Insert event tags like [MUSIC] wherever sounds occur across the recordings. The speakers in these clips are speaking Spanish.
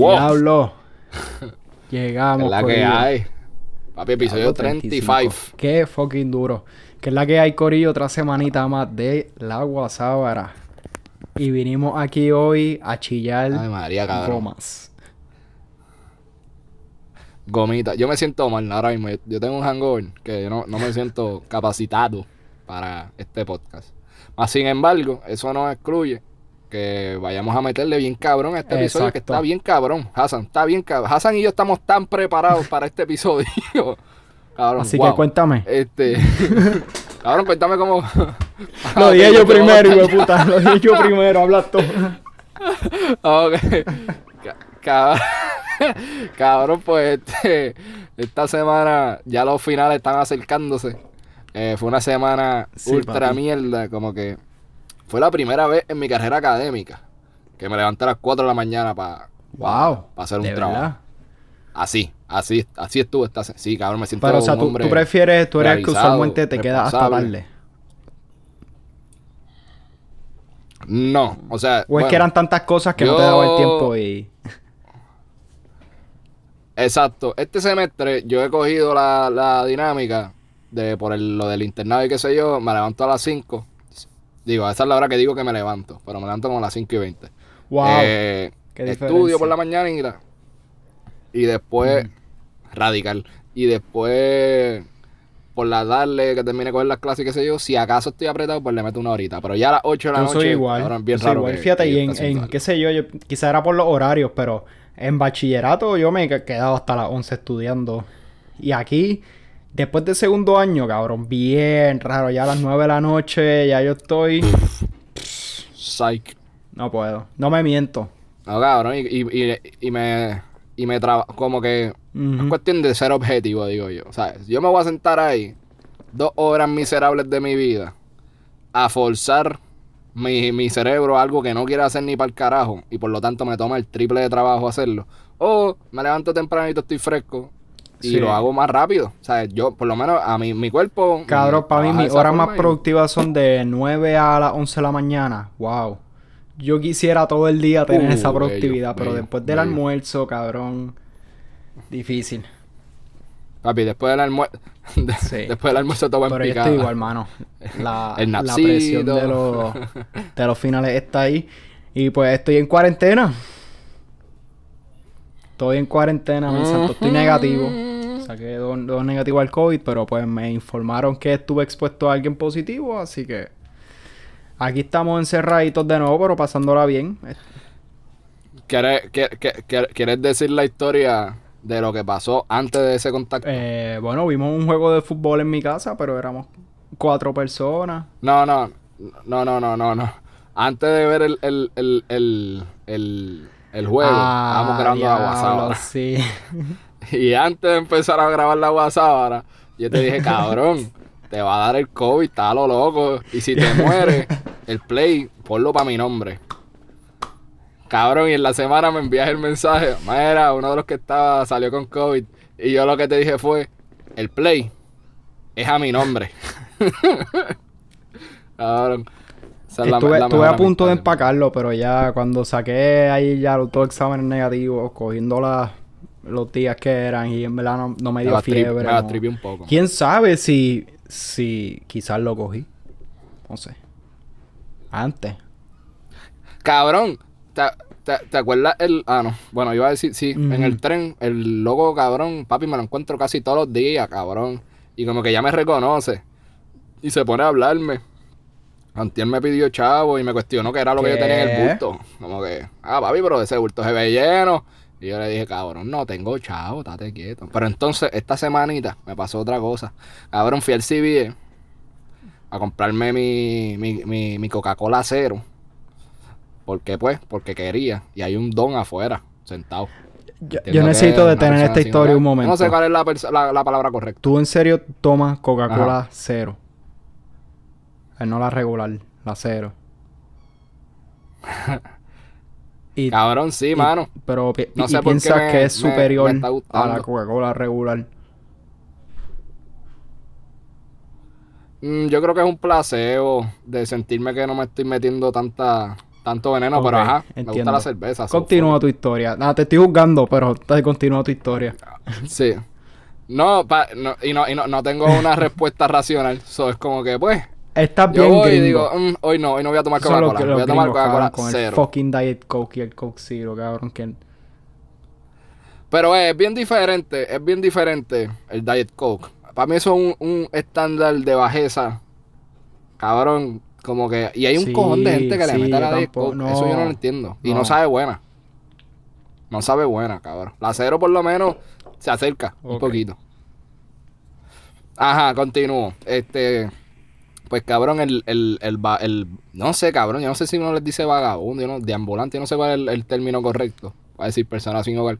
Wow. Diablo. [LAUGHS] Llegamos. Es la que hay. Papi, episodio Diablo, 35. Qué fucking duro. Que es la que hay, Corillo, otra semanita más de la Guasábara. Y vinimos aquí hoy a chillar Ay, María, cabrón. gomas. Gomita. Yo me siento mal ahora mismo. Yo, tengo un hangover que yo no, no me siento [LAUGHS] capacitado para este podcast. Más sin embargo, eso no excluye que vayamos a meterle bien cabrón a este episodio, que Exacto. está bien cabrón. Hassan, está bien cabrón. Hassan y yo estamos tan preparados para este episodio. [LAUGHS] cabrón, Así wow. que cuéntame. Este. [LAUGHS] cabrón, cuéntame cómo. [LAUGHS] Lo dije yo ¿cómo primero, hijo puta. Lo dije yo primero, habla tú. Ok. Ca- cab- Cabrón, pues este, esta semana ya los finales están acercándose. Eh, fue una semana Sí, ultra papi. mierda, como que fue la primera vez en mi carrera académica que me levanté a las 4 de la mañana para Wow. hacer un de trabajo. verdad. Así, así, así estuvo esta Sí, cabrón, me siento Pero, o sea, un tú, hombre tú prefieres, tú eres el que usualmente te quedas hasta tarde. No, o sea, O es que eran tantas cosas que no te daba el tiempo y. [LAUGHS] Exacto. Este semestre yo he cogido la, la dinámica de por el- lo del internado y qué sé yo. Me levanto a las 5. Digo, esa es la hora que digo que me levanto. Pero me levanto como a las 5 y 20. ¡Wow! Eh, qué estudio diferencia. por la mañana y, la- y después radical. Y después por la tarde que termine coger las clases y qué sé yo. Si acaso estoy apretado, pues le meto una horita. Pero ya a las 8 de la Yo noche. soy igual. cabrón, bien yo soy raro igual. que- Fíjate, que y en, en qué sé yo, yo, quizá era por los horarios, pero en bachillerato yo me he quedado hasta las 11 estudiando. Y aquí, después del segundo año, cabrón, bien raro. Ya a las 9 de la noche, ya yo estoy. Psych. No puedo. No me miento. No, cabrón. Y, y, y, y me. Y me traba. Como que. Es cuestión de ser objetivo, digo yo. O sea, si yo me voy a sentar ahí dos horas miserables de mi vida a forzar mi, mi cerebro a algo que no quiero hacer ni para el carajo y por lo tanto me toma el triple de trabajo hacerlo. O me levanto tempranito, estoy fresco y Sí. lo hago más rápido. O sea, yo, por lo menos a mi, mi cuerpo. Cabrón, para mí de mis horas más y- productivas son de 9 a las 11 de la mañana. Wow. Yo quisiera todo el día tener Uh, esa bello, productividad, pero bello, después del bello. almuerzo, cabrón, difícil. Papi, después del almuerzo. [LAUGHS] Sí. después del almuerzo todo va en Pero yo estoy igual, mano. [LAUGHS] La, El la presión de los, [LAUGHS] de los finales está ahí. Y pues estoy en cuarentena. Estoy en cuarentena, mi santo. Estoy negativo. Saqué dos, dos negativos al COVID, pero pues me informaron que estuve expuesto a alguien positivo, así que aquí estamos encerraditos de nuevo, pero pasándola bien. ¿Quieres, qué- ¿Quieres decir la historia de lo que pasó antes de ese contacto? Eh, bueno, vimos un juego de fútbol en mi casa, pero éramos cuatro personas. No, no, no, no, no, no, no. Antes de ver el, el, el, el, el, el juego, estábamos grabando Ah, diablo, guasábara. Sí. [LAUGHS] Y antes de empezar a grabar la guasábara, yo te dije, cabrón, te va a dar el COVID, está a lo loco. Y si te mueres, el play, ponlo para mi nombre. Cabrón, y en la semana me envías el mensaje, mira, uno de los que estaba salió con COVID. Y yo lo que te dije fue, el play es a mi nombre. [LAUGHS] cabrón. esa es la- Estuve, la estuve mejor a punto de empacarlo, pero ya cuando saqué ahí ya los dos exámenes negativos, cogiendo la- los días que eran y en verdad no, no me dio fiebre. me no. un poco. ¿Quién sabe si, si quizás lo cogí? No sé. Antes. Cabrón, ¿te, te, te acuerdas el...? Ah, no. Bueno, iba a decir, sí, en el tren, el logo, cabrón, papi, me lo encuentro casi todos los días, cabrón. Y como que ya me reconoce. Y se pone a hablarme. Antier me pidió chavo y me cuestionó qué era lo que yo tenía en el bulto. Como que, ah, papi, pero ese bulto se ve lleno. Y yo le dije, cabrón, no tengo chavo, estate quieto. Pero entonces, esta semanita me pasó otra cosa. Cabrón, fui al CBE a comprarme mi, mi, mi, mi Coca-Cola cero. ¿Por qué? Pues, porque quería. Y hay un don afuera, sentado. Yo, necesito detener esta historia un momento. No sé cuál es la, la, la palabra correcta. ¿Tú en serio tomas Coca-Cola cero? Eh, no la regular, la cero. [LAUGHS] y, Cabrón, sí, y- mano. pero pi- No y sé por qué piensas me- que es me- me superior a la. Coca-Cola regular. Mm, yo creo que es un placebo de sentirme que no me estoy metiendo tanta, tanto veneno, pero ajá, me gusta la cerveza. so Continúa tu historia. Nada, te estoy juzgando, pero te continúa tu historia. [LAUGHS] Sí. No, pa- no, y, no, y no, no tengo una [LAUGHS] respuesta racional. So, es como que, pues, Estás yo bien voy y digo, "Mm, hoy no, hoy no voy a tomar Coca-Cola. Voy a tomar Coca-Cola con el cero. fucking Diet Coke y el Coke Zero, cabrón. Que... Pero es bien diferente, es bien diferente el Diet Coke. Para mí eso es un, un estándar de bajeza. Cabrón, como que... Y hay un Sí, cojón de gente que le mete a la Diet Coke. Eso yo no lo entiendo. Y No. no sabe buena. No sabe buena, cabrón. La cero por lo menos se acerca un poquito. Ajá, continúo. Este... Pues cabrón, el, el, el, el- No sé, cabrón. Yo no sé si uno les dice vagabundo, yo no, deambulante. Yo no sé cuál es el, término correcto. Va a decir persona sin hogar.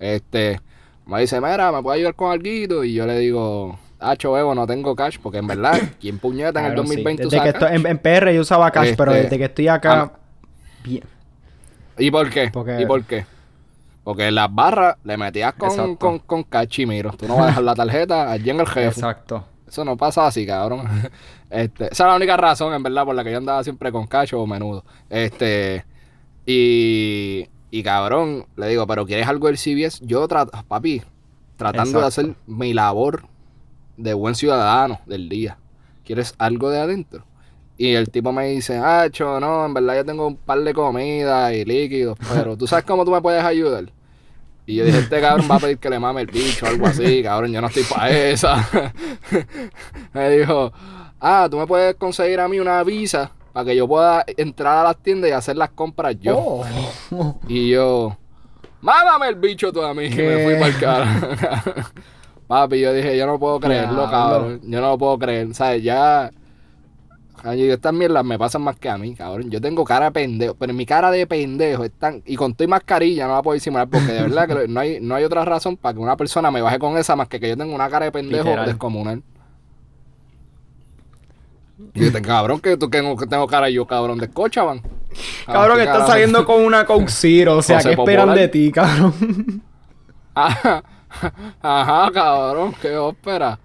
Este... Me dice, mira, ¿me puede ayudar con algo? Y yo le digo, Hacho, Evo, no tengo cash. Porque en verdad, [COUGHS] ¿quién puñeta en el Cabrón, sí. 2020 Desde que estoy, en, en PR yo usaba cash, pero Este, desde que estoy acá... bien. ¿Y por qué? Porque- ¿Y por qué? Porque en las barras le metías con, con, con cash y miro. Tú no vas a dejar la tarjeta allí en el jefe. Exacto. Eso no pasa así, cabrón. [LAUGHS] Este, esa es la única razón, en verdad, por la que yo andaba siempre con cacho o menudo. Este, y, y cabrón, le digo, pero ¿quieres algo del CBS? Yo, trato, papi, tratando de hacer mi labor de buen ciudadano del día. ¿Quieres algo de adentro? Y el tipo me dice, Hacho, no, en verdad yo tengo un par de comida y líquidos, pero [LAUGHS] ¿tú sabes cómo tú me puedes ayudar? Y yo dije, este cabrón va a pedir que le mame el bicho o algo así, cabrón, yo no estoy para esa. [LAUGHS] me dijo, ah, tú me puedes conseguir a mí una visa para que yo pueda entrar a las tiendas y hacer las compras yo. Oh. Y yo, mámame el bicho tú a mí. Me fui para el cara. Papi, yo dije, yo no puedo creerlo, cabrón. Yo no lo puedo creer. ¿Sabes? Ya. Ay, estas mierdas me pasan más que a mí, cabrón. Yo tengo cara de pendejo, pero mi cara de pendejo es tan... Y con y mascarilla no la puedo disimular porque de verdad que no hay, no hay otra razón para que una persona me baje con esa más que que yo tengo una cara de pendejo Literal. descomunal. Y yo, cabrón, que tú que tengo, que tengo cara yo, cabrón, de Scotiabank. Cabrón, que estás saliendo con una Coke Zero. O sea, ¿qué esperan Popular. de ti, cabrón? Ajá, [LAUGHS] ajá, cabrón, qué ópera.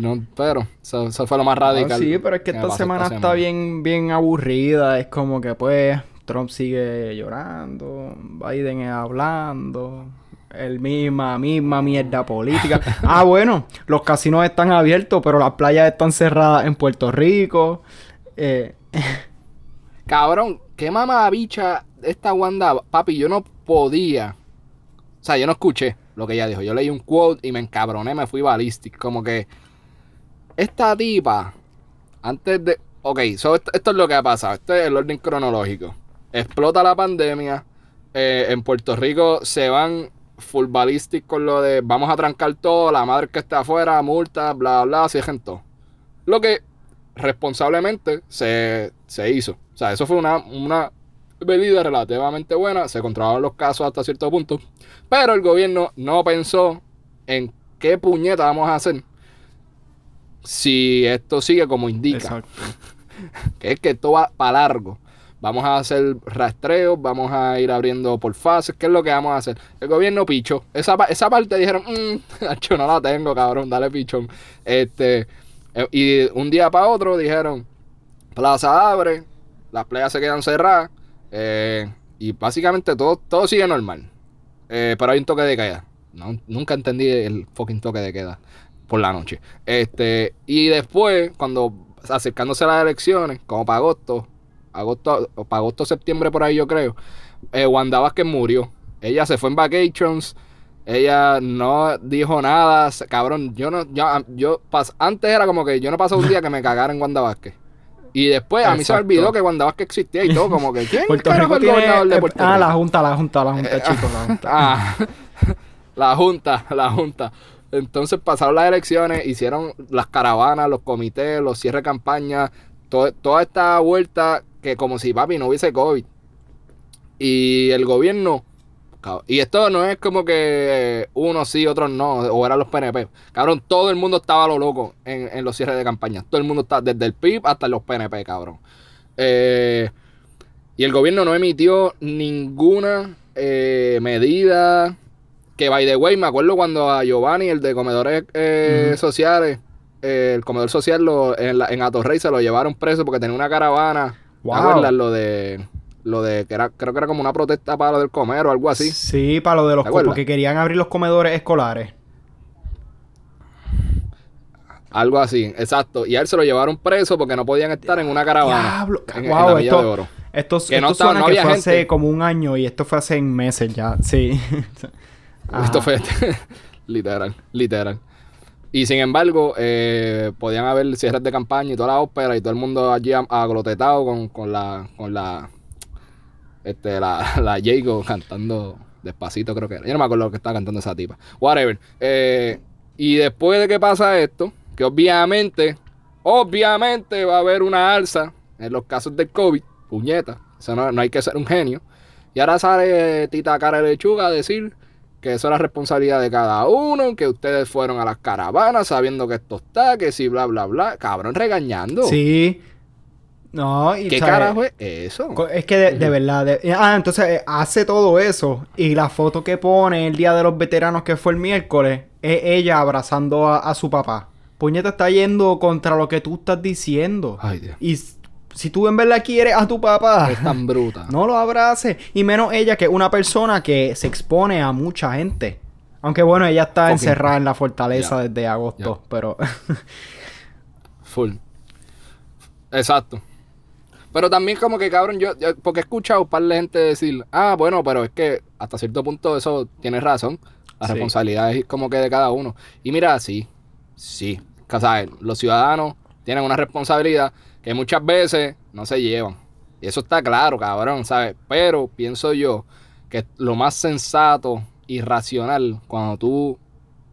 No, pero eso, eso fue lo más radical. Ah, sí, pero es que esta semana está bien, bien aburrida. Es como que, pues, Trump sigue llorando, Biden es hablando, el misma, misma mierda política. [LAUGHS] ah, bueno, los casinos están abiertos, pero las playas están cerradas en Puerto Rico. Eh, [LAUGHS] Cabrón, qué mamabicha esta Wanda. Papi, yo no podía. O sea, yo no escuché lo que ella dijo. Yo leí un quote y me encabroné, me fui ballistic. Como que esta tipa, antes de. Ok, esto, es lo que ha pasado. Este es el orden cronológico. Explota la pandemia. eh, en Puerto Rico se van full ballistic con lo de vamos a trancar todo, la madre que está afuera, multa, bla, bla, cierren todo. Lo que responsablemente se, se hizo. O sea, eso fue una, una medida relativamente buena. Se controlaron los casos hasta cierto punto. Pero el gobierno no pensó en qué puñeta vamos a hacer si esto sigue como indica. exacto. [LAUGHS] Que es que esto va para largo. Vamos a hacer rastreos, vamos a ir abriendo por fases. ¿Qué es lo que vamos a hacer? El gobierno pichó. Esa, esa parte dijeron, [LAUGHS] mmm, no la tengo, cabrón, dale pichón. Este, eh, y un día para otro dijeron, plaza abre, las playas se quedan cerradas. Eh, y básicamente todo, todo sigue normal. Eh, pero hay un toque de queda. No, nunca entendí el fucking toque de queda por la noche. Este, y después, cuando acercándose a las elecciones, como para agosto, agosto, para agosto, septiembre por ahí yo creo, eh, Wanda Vázquez murió. Ella se fue en vacations, ella no dijo nada, cabrón, yo no, yo, yo antes era como que yo no pasé un día que me cagara en Wanda Vázquez. Y después a mí se me olvidó que Wanda Vázquez existía y todo, como que ¿quién [LAUGHS] Puerto Rico el tiene... gobernador de eh, Puerto ah, Rico? la Junta, la Junta, la Junta, chicos, la Junta. [LAUGHS] Ah, [LAUGHS] la Junta, la Junta. Entonces pasaron las elecciones, hicieron las caravanas, los comités, los cierres de campaña, to- toda esta vuelta que como si papi no hubiese COVID. Y el gobierno, y esto no es como que unos sí, otros no, o eran los PNP. Cabrón, todo el mundo estaba a lo loco en, en los cierres de campaña. Todo el mundo está, desde el PIB hasta los PNP, cabrón. Eh, y el gobierno no emitió ninguna eh, medida. Que by the way, me acuerdo cuando a Giovanni, el de comedores eh, sociales, eh, el comedor social lo, en, la, en Atorrey se lo llevaron preso porque tenía una caravana Wow. ¿Te acuerdas lo de lo de que era creo que era como una protesta para lo del comer o algo así? Sí, para lo de los porque querían abrir los comedores escolares. Algo así, exacto. Y a él se lo llevaron preso porque no podían estar en una caravana. Diablo, en, en wow, la esto, de Oro. esto, Que no estaba- suena no que había fue gente. hace como un año y esto fue hace meses ya, sí. [LAUGHS] Esto fue [LAUGHS] literal, literal. Y sin embargo, eh, podían haber cierres de campaña y toda la ópera y todo el mundo allí aglotetado con, con la, con la, este, la, [LAUGHS] la Jago cantando despacito, creo que era. Yo no me acuerdo lo que estaba cantando esa tipa. Whatever. Eh, y después de que pasa esto, que obviamente, obviamente va a haber una alza en los casos del COVID, puñeta, eso no, no hay que ser un genio. Y ahora sale Tita Cara de Lechuga a decir que eso es la responsabilidad de cada uno, que ustedes fueron a las caravanas sabiendo que esto está, que sí, bla, bla, bla. Cabrón, regañando. Sí. No, y ¿Qué carajo es eso? Es que de, de verdad. de- ah, entonces eh, hace todo eso. Y la foto que pone el día de los veteranos, que fue el miércoles, es ella abrazando a, a su papá. Puñeta está yendo contra lo que tú estás diciendo. Ay, Dios. Y si tú en verdad quieres a tu papá, Es tan bruta. [LAUGHS] no lo abraces. Y menos ella, que es una persona que se expone a mucha gente. Aunque bueno, ella está encerrada en la fortaleza desde agosto. Pero Full. Exacto. Pero también como que, cabrón, yo, yo- porque he escuchado un par de gente decir, ah, bueno, pero es que hasta cierto punto eso tiene razón. La Sí. responsabilidad es como que de cada uno. Y mira, sí, sí. O sea, los ciudadanos tienen una responsabilidad que muchas veces no se llevan. Y eso está claro, cabrón, ¿sabes? Pero pienso yo que lo más sensato y racional cuando tú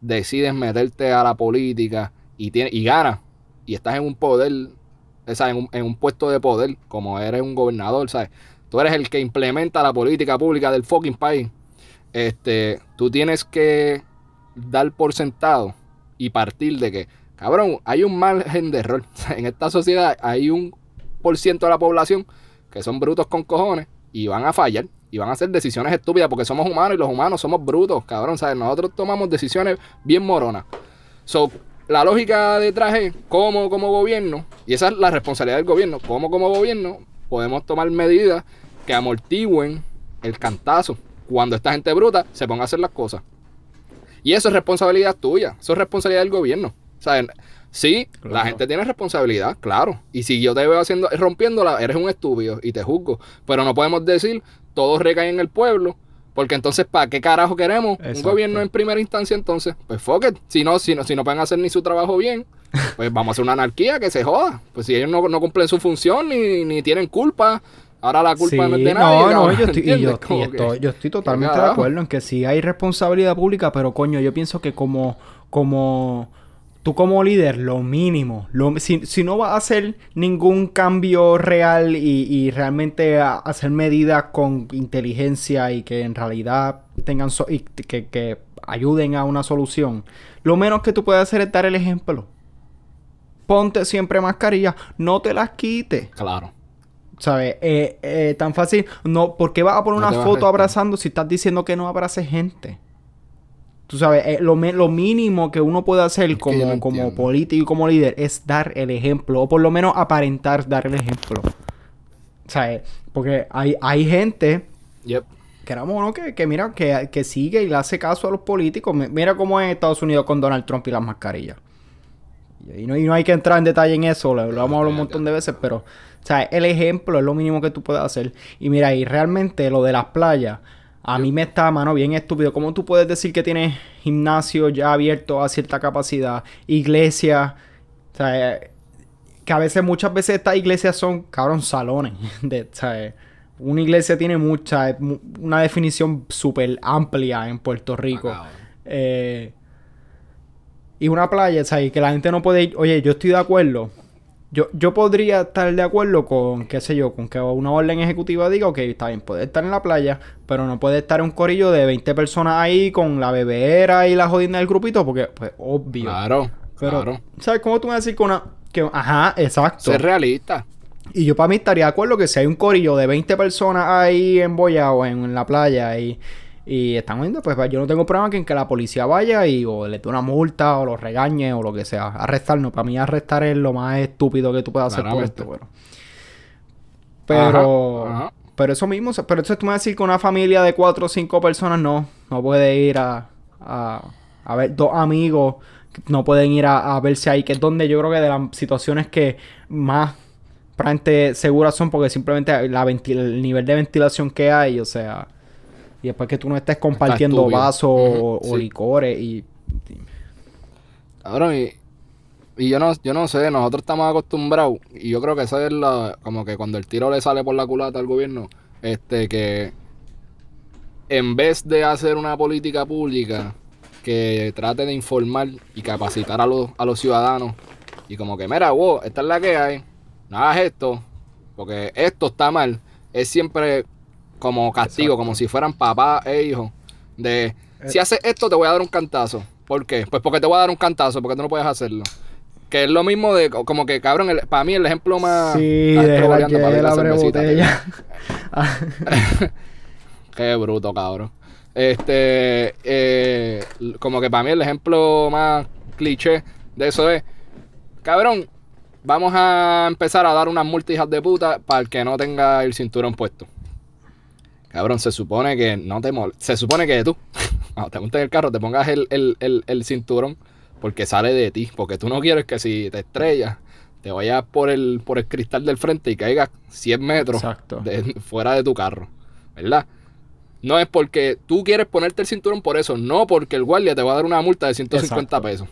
decides meterte a la política y, tienes, y ganas y estás en un poder, sea, en un, en un puesto de poder, como eres un gobernador, ¿sabes? Tú eres el que implementa la política pública del fucking país. Este, tú tienes que dar por sentado y partir de que, cabrón, hay un margen de error. [LAUGHS] En esta sociedad hay un por ciento de la población que son brutos con cojones y van a fallar y van a hacer decisiones estúpidas porque somos humanos y los humanos somos brutos, cabrón. ¿sabes? Nosotros tomamos decisiones bien moronas. So, la lógica detrás es cómo como gobierno, y esa es la responsabilidad del gobierno, cómo como gobierno podemos tomar medidas que amortigüen el cantazo cuando esta gente bruta se ponga a hacer las cosas. Y eso es responsabilidad tuya, eso es responsabilidad del gobierno. O sea, en- sí, la gente tiene responsabilidad, claro. Y si yo te veo haciendo, rompiéndola, eres un estúpido y te juzgo. Pero no podemos decir, todo recae en el pueblo. Porque entonces, ¿para qué carajo queremos un Exacto. gobierno en primera instancia entonces? Pues fuck it. Si no, si no, si no pueden hacer ni su trabajo bien, [LAUGHS] pues vamos a hacer una anarquía que se joda. Pues si ellos no, no cumplen su función ni, ni tienen culpa, ahora la culpa no es de nadie. no, no, yo estoy, y yo, y estoy, yo estoy totalmente de acuerdo en que sí hay responsabilidad pública, pero coño, yo pienso que como, como tú como líder, lo mínimo, lo, si, si no vas a hacer ningún cambio real y, y realmente a- hacer medidas con inteligencia y que en realidad tengan so- y que, que ayuden a una solución, lo menos que tú puedes hacer es dar el ejemplo. Ponte siempre mascarilla, no te las quites. Claro. ¿Sabes? Eh, eh, tan fácil. No, ¿por qué vas a poner No una foto abrazando si estás diciendo que no abraces gente? Tú sabes, eh, lo, me- lo mínimo que uno puede hacer como, como político y como líder es dar el ejemplo, o por lo menos aparentar dar el ejemplo. ¿Sabes? Porque hay, hay gente, Yep. queramos o no, que, que mira, que, que sigue y le hace caso a los políticos. Mi- Mira cómo es en Estados Unidos con Donald Trump y las mascarillas. Y no, y no hay que entrar en detalle en eso, lo, lo hemos hablado un montón de veces, pero, o sea, el ejemplo es lo mínimo que tú puedes hacer. Y mira, y realmente lo de las playas, a mí me está, mano, bien estúpido. ¿Cómo tú puedes decir que tienes gimnasio ya abierto a cierta capacidad, iglesia, o sea, que a veces, muchas veces estas iglesias son, cabrón, salones, [LAUGHS] de, o sea, una iglesia tiene mucha, mu- una definición súper amplia en Puerto Rico. Ah, cabrón. Eh, y una playa, o sea, y que la gente no puede ir. Oye, yo estoy de acuerdo. Yo, yo podría estar de acuerdo con, qué sé yo, con que una orden ejecutiva diga, ok, está bien, puede estar en la playa, pero no puede estar un corillo de 20 personas ahí con la bebera y la jodina del grupito, porque, pues, obvio. Claro. pero, claro. ¿sabes cómo tú me decir que una. Que, ajá, exacto. Ser realista. Y yo para mí estaría de acuerdo que si hay un corillo de 20 personas ahí en Boya o en, en la playa y, y están viendo, pues yo no tengo problema que, en que la policía vaya y o le dé una multa o lo regañe o lo que sea. Arrestar no, para mí arrestar es lo más estúpido que tú puedes hacer por esto, pero... Pero, Ajá, ajá. pero eso mismo, pero eso tú me vas a decir que una familia de cuatro o cinco personas no, no puede ir a, a, a ver dos amigos, no pueden ir a, a verse ahí, que es donde yo creo que de las situaciones que más probablemente seguras son porque simplemente la el nivel de ventilación que hay, o sea, y después que tú no estés compartiendo vasos o, licores y... Cabrón, y, y yo no, yo no sé, nosotros estamos acostumbrados, y yo creo que eso es la, como que cuando el tiro le sale por la culata al gobierno, este, que en vez de hacer una política pública que trate de informar y capacitar a los, a los ciudadanos, y como que, mira, wow, esta es la que hay, no hagas esto, porque esto está mal, es siempre como castigo, como si fueran papá e hijo, de, si haces esto te voy a dar un cantazo. ¿Por qué? Pues porque te voy a dar un cantazo, porque tú no puedes hacerlo. Que es lo mismo de, como que cabrón, el- para mí el ejemplo más... Sí, de la, boleando para la botella. [LAUGHS] Qué bruto, cabrón. Este, eh, como que para mí el ejemplo más cliché de eso es, cabrón, vamos a empezar a dar unas multas hijas de puta para el que no tenga el cinturón puesto. Cabrón, se supone que no te mol Se supone que tú, [LAUGHS] cuando te montes en el carro, te pongas el, el- el- el cinturón porque sale de ti. Porque tú no quieres que si te estrellas, te vayas por el, por el cristal del frente y caigas 100 metros de- fuera de tu carro. ¿Verdad? No es porque tú quieres ponerte el cinturón por eso, no porque el guardia te va a dar una multa de 150 Exacto. pesos.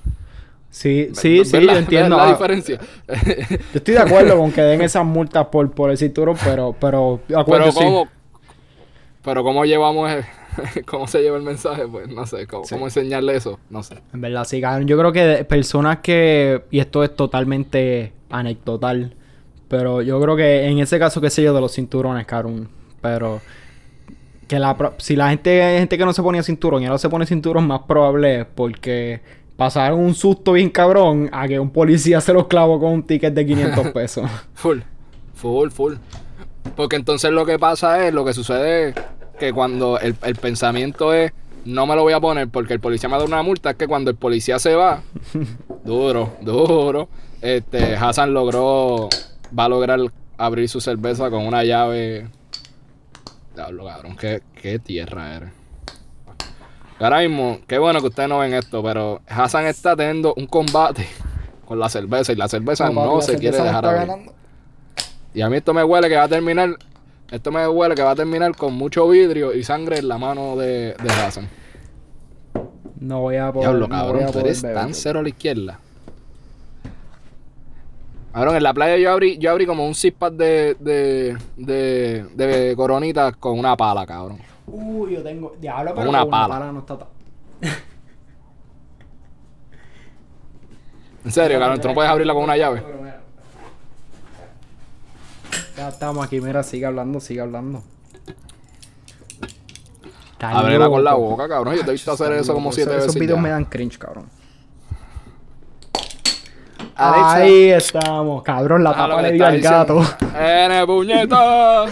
Sí, sí, ¿Ves sí, la- yo entiendo. la Ah, diferencia? Yo estoy de acuerdo con que den esas multas por, por el cinturón, pero, pero, pero sí. cómo, pero cómo llevamos, el- [LAUGHS] cómo se lleva el mensaje, pues no sé, cómo, Sí. cómo enseñarle eso, no sé. En verdad, sí, cabrón. Yo creo que personas que, y esto es totalmente anecdotal, pero yo creo que en ese caso, qué sé yo, de los cinturones, cabrón, pero que la, si la gente, hay gente que no se ponía cinturón y ahora se pone cinturón, más probable es porque pasaron un susto bien cabrón a que un policía se los clavó con un ticket de 500 [LAUGHS] pesos. Full, full, full. Porque entonces lo que pasa es, lo que sucede es que cuando el, el pensamiento es, no me lo voy a poner porque el policía me da una multa, es que cuando el policía se va, [LAUGHS] duro, duro, este, Hassan logró, va a lograr abrir su cerveza con una llave. Diablo, cabrón, qué, qué tierra eres. Ahora mismo, qué bueno que ustedes no ven esto, pero Hassan está teniendo un combate [LAUGHS] con la cerveza y la cerveza no, se quiere dejar abrir. Y a mí esto me huele que va a terminar. Esto me huele que va a terminar con mucho vidrio y sangre en la mano de, de Hassan. No voy a poder. Diablo, no cabrón, a tú eres beber, tan cero a la izquierda. Cabrón, en la playa yo abrí, yo abrí como un zip de, de, de, de coronitas con una pala, cabrón. Uy, yo tengo. Diablo, Con pero una con pala. no está tan- En serio, cabrón, tú no puedes abrirla con una llave. Ya estamos aquí, mira, sigue hablando, sigue hablando. Ábrela con la boca, cabrón. Yo te he visto hacer eso como siete veces. Esos videos me dan cringe, cabrón. Ahí estamos, cabrón. La Ah, tapa le dio al gato. ¡N puñeta! [LAUGHS]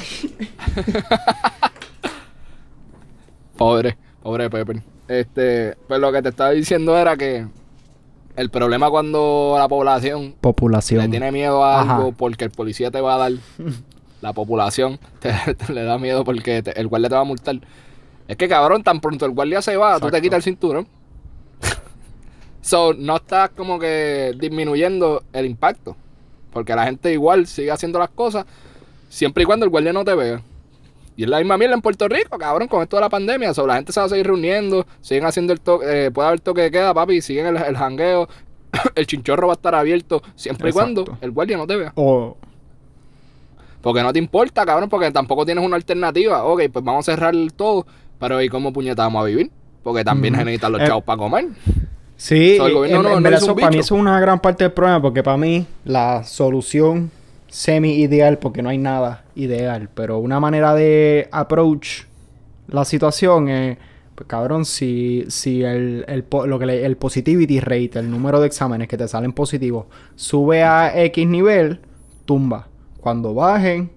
pobre, pobre Pepper. Este, pues lo que te estaba diciendo era que el problema cuando la población le tiene miedo a Ajá. algo porque el policía te va a dar, [LAUGHS] la población [LAUGHS] te, te le da miedo porque te- el guardia te va a multar. Es que cabrón, tan pronto el guardia se va, tú te quitas el cinturón. [LAUGHS] so, no estás como que disminuyendo el impacto. Porque la gente igual sigue haciendo las cosas siempre y cuando el guardia no te vea. Y es la misma mierda en Puerto Rico, cabrón, con esto de la pandemia. La gente se va a seguir reuniendo, siguen haciendo el toque, eh, puede haber toque de queda, papi, siguen el, el jangueo. [COUGHS] el chinchorro va a estar abierto siempre y cuando el guardia no te vea. O Porque no te importa, cabrón, porque tampoco tienes una alternativa. Ok, pues vamos a cerrar todo, pero ¿y cómo puñeta vamos a vivir? Porque también se necesitan los Eh, chavos para comer. Sí, So, el gobierno en- no- en no verdad hizo eso- un para mí eso es una gran parte del problema porque para mí la solución semi ideal, porque no hay nada ideal, pero una manera de approach la situación es, pues cabrón, si, si el, el, lo que el positivity rate, el número de exámenes que te salen positivos, sube a X nivel, tumba. Cuando bajen,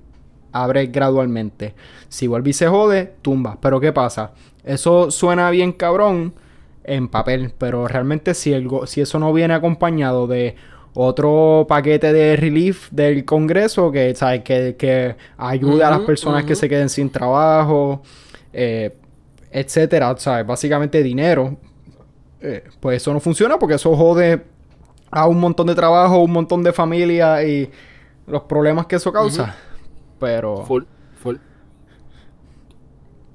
abre gradualmente. Si vuelve y se jode, tumba. Pero ¿qué pasa? Eso suena bien cabrón en papel, pero realmente si, el si eso no viene acompañado de otro paquete de relief del Congreso que, ¿sabes? que, que ayude a las personas que se queden sin trabajo, eh, etcétera, ¿sabes? Básicamente dinero. Eh, pues eso no funciona porque eso jode a un montón de trabajo, un montón de familia y los problemas que eso causa. Pero Full, full.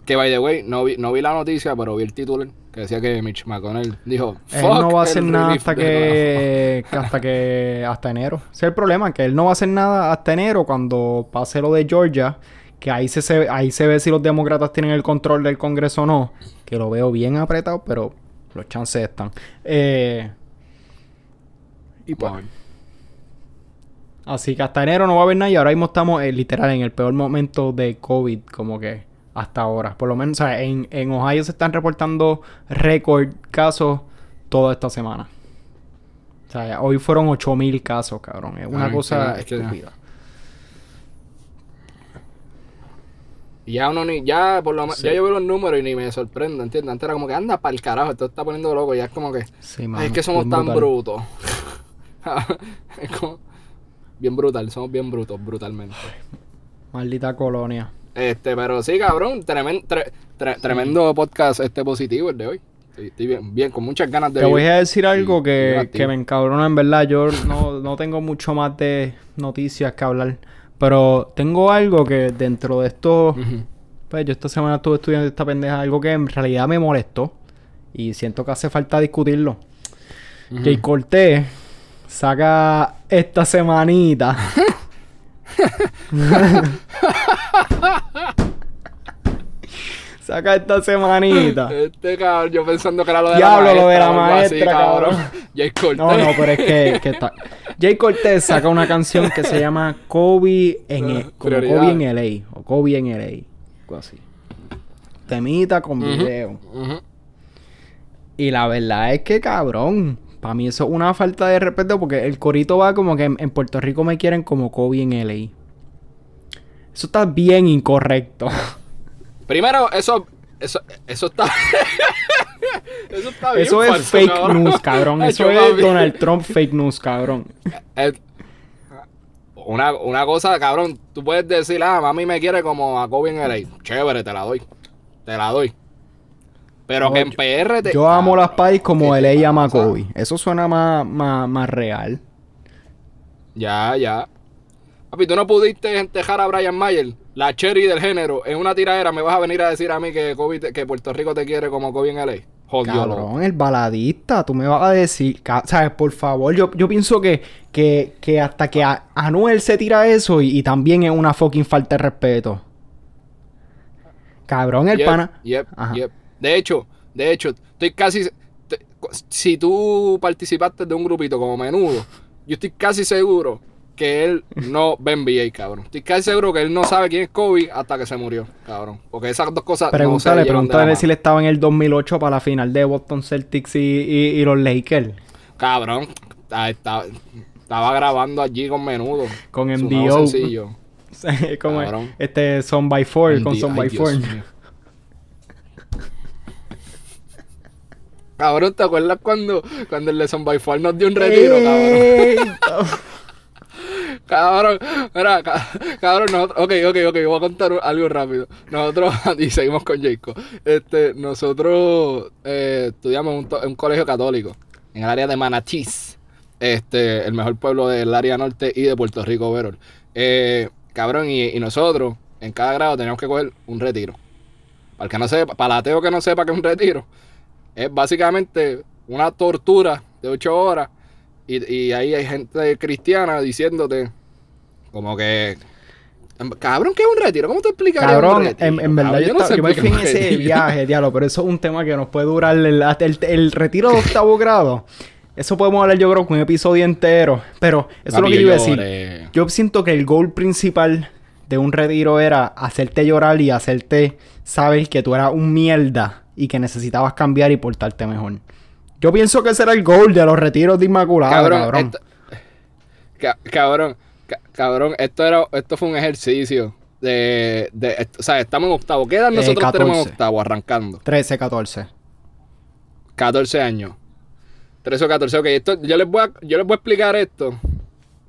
Que by the way, no vi, no vi la noticia, pero vi el titular que decía que Mitch McConnell dijo: él no va a "Fuck hacer nada hasta que, que [LAUGHS] hasta que hasta enero. Ese es el problema, que él no va a hacer nada hasta enero cuando pase lo de Georgia, que ahí se, se- ahí se ve si los demócratas tienen el control del Congreso o no, que lo veo bien apretado, pero los chances están. Eh, y pues, trabajo". Así que hasta enero no va a haber nada y ahora mismo estamos eh, literal en el peor momento de COVID como que hasta ahora. Por lo menos, o sea, en, en Ohio se están reportando récord casos toda esta semana. O sea, hoy fueron 8000 casos, cabrón. Es una Ay, cosa que- es que- estúpida. Ya uno ni, ya por lo menos, Sí. ya yo veo los números y ni me sorprendo, ¿entiendes? Antes era como que anda para el carajo, esto está poniendo loco, ya es como que, Sí, "Ay, mano, es que somos tan brutal. brutos. [LAUGHS] es como, bien brutal, somos bien brutos, brutalmente. Maldita colonia. Este, pero sí, cabrón, tremen- tre- tre- tremendo podcast este positivo el de hoy. Sí, estoy bien, bien, con muchas ganas de Te voy a decir algo y- que, que me encabrona en verdad. Yo no, no tengo mucho más de noticias que hablar. Pero tengo algo que dentro de esto... Pues yo esta semana estuve estudiando esta pendeja, algo que en realidad me molestó. Y siento que hace falta discutirlo. Ujú. Jay Cortés saca esta semanita. [LAUGHS] [LAUGHS] [LAUGHS] saca esta semanita. Este cabrón, yo pensando que era lo de Diablo, la lo maestra. de la así, maestra, cabrón. Jay Cortez. No, no, pero es que, que está. Jay Cortés saca una canción que se llama Kobe en, E- como. Kobe en LA. O Kobe en LA. Algo así. Temita con video. Y la verdad es que, cabrón, para mí eso es una falta de respeto porque el corito va como que en, en Puerto Rico me quieren como Kobe en LA. Eso está bien incorrecto. Primero, eso, eso, eso está. [LAUGHS] eso está bien. Eso es falso, fake cabrón. news, cabrón. [LAUGHS] Eso es. Donald Trump fake news, cabrón. Eh, Una, una cosa, cabrón, tú puedes decir, ah, mami me quiere como a Kobe en LA. Chévere, te la doy. Te la doy. Pero No, que en PR te. Yo amo las pais como ¿qué LA ama a? Kobe. Eso suena más, más, más real. Ya, ya. Papi, tú no pudiste entejar a Brian Mayer, la cherry del género, en una tiradera. ¿Me vas a venir a decir a mí que, Kobe te- que Puerto Rico te quiere como Kobe en LA? Loco. Cabrón, el baladista, tú me vas a decir, ¿sabes? Por favor, yo, yo pienso que, que, que hasta que a- Anuel se tira eso y, y también es una fucking falta de respeto. Cabrón, el Yep, pana. yep, yep. De hecho, de hecho, estoy casi. te- si tú participaste de un grupito como menudo, yo estoy casi seguro que él no ve NBA, cabrón. Estoy casi seguro que él no sabe quién es Kobe hasta que se murió, cabrón. Porque esas dos cosas. Pregúntale, no se pregúntale si él estaba en el 2008 para la final de Boston Celtics y, y- y los Lakers. Cabrón, estaba, estaba grabando allí con menudo. Con MDO. sencillo. [LAUGHS] Como Cabrón. este Son by Four, con Ay, Son by Dios Four. mío. Cabrón, ¿te acuerdas cuando, cuando el de Son by Four nos dio un retiro, cabrón? [LAUGHS] Cabrón, mira, ca- cabrón, nosotros, ok, ok, ok, voy a contar algo rápido. Nosotros, [LAUGHS] y seguimos con Jacob, este, nosotros eh, estudiamos en un, colegio católico, en el área de Manatís, este, el mejor pueblo del área norte y de Puerto Rico, Verón. Eh, cabrón, y, y nosotros, en cada grado, teníamos que coger un retiro. Para el que no sepa, para el ateo que no sepa que es un retiro, es básicamente una tortura de ocho horas y, y ahí hay gente cristiana diciéndote como que cabrón ¿qué es un retiro? ¿cómo te explicarías un Cabrón, retiro? en, en verdad Cabrón, yo, no estaba- sé yo me fui en un ese viaje, diablo, pero eso es un tema que nos puede durar el, el, el retiro de octavo grado. Eso podemos hablar yo creo con un episodio entero. Pero eso es lo que yo iba a decir. Yo siento que el goal principal de un retiro era hacerte llorar y hacerte saber que tú eras un mierda y que necesitabas cambiar y portarte mejor. Yo pienso que ese era el goal de los retiros de Inmaculada, cabrón. cabrón, ca- cabrón, esto era esto fue un ejercicio de, de o sea, estamos en octavo. ¿Qué edad Eh, nosotros tenemos en 14. octavo arrancando? 13, 14. 14 años. 13 o 14. Ok, esto, yo, les voy a, yo les voy a explicar esto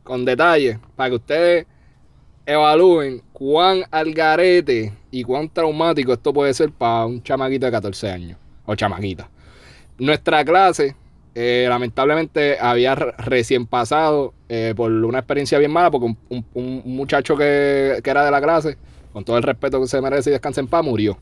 con detalle para que ustedes evalúen cuán algarete y cuán traumático esto puede ser para un chamaquito de 14 años o chamaquita. Nuestra clase, eh, lamentablemente, había recién pasado eh, por una experiencia bien mala porque un, muchacho que, que, era de la clase, con todo el respeto que se merece y descansa en paz, murió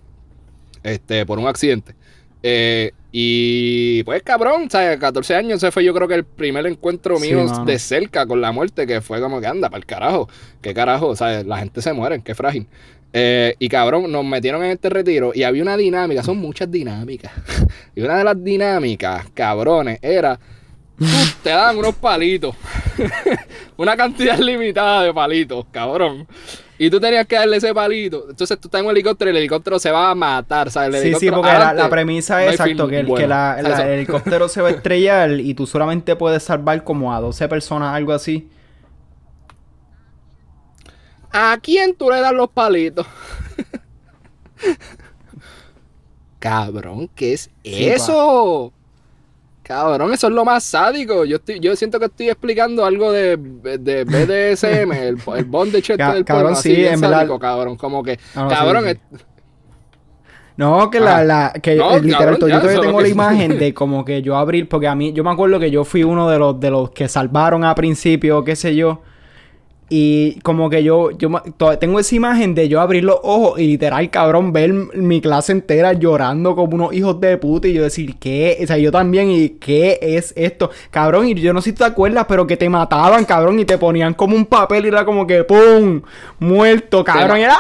este, por un accidente. Eh, y pues cabrón, ¿sabes? 14 años, ese fue yo creo que el primer encuentro mío de cerca con la muerte, que fue como que anda, para el carajo, qué carajo, ¿sabes? La gente se muere, qué frágil. Eh, y cabrón, nos metieron en este retiro y había una dinámica, son muchas dinámicas. [LAUGHS] y una de las dinámicas, cabrones, era, te dan unos palitos, [LAUGHS] una cantidad limitada de palitos, cabrón. Y tú tenías que darle ese palito. Entonces tú estás en un helicóptero y el helicóptero se va a matar, ¿sabes? sí, sí, porque la, premisa es exacto, que, el, que [LAUGHS] la, el helicóptero se va a estrellar y tú solamente puedes salvar como a 12 personas, algo así. ¿A quién tú le das los palitos? Cabrón, ¿qué es eso? Cabrón, eso es lo más sádico. Yo estoy, yo siento que estoy explicando algo de, de BDSM, el, el bondage del cabrón, sí, en sádico, cabrón. Como que, cabrón, No, que la, la, que literal, yo todavía tengo la imagen de como que yo abrir, porque a mí, yo me acuerdo que yo fui uno de los, de los que salvaron a principio, qué sé yo. Y como que yo, yo tengo esa imagen de yo abrir los ojos y literal, cabrón, ver mi clase entera llorando como unos hijos de puta y yo decir, ¿qué? O sea, yo también, ¿y qué es esto? Cabrón, y yo no sé si te acuerdas, pero que te mataban, cabrón, y te ponían como un papel y era como que ¡pum! Muerto, cabrón, y era...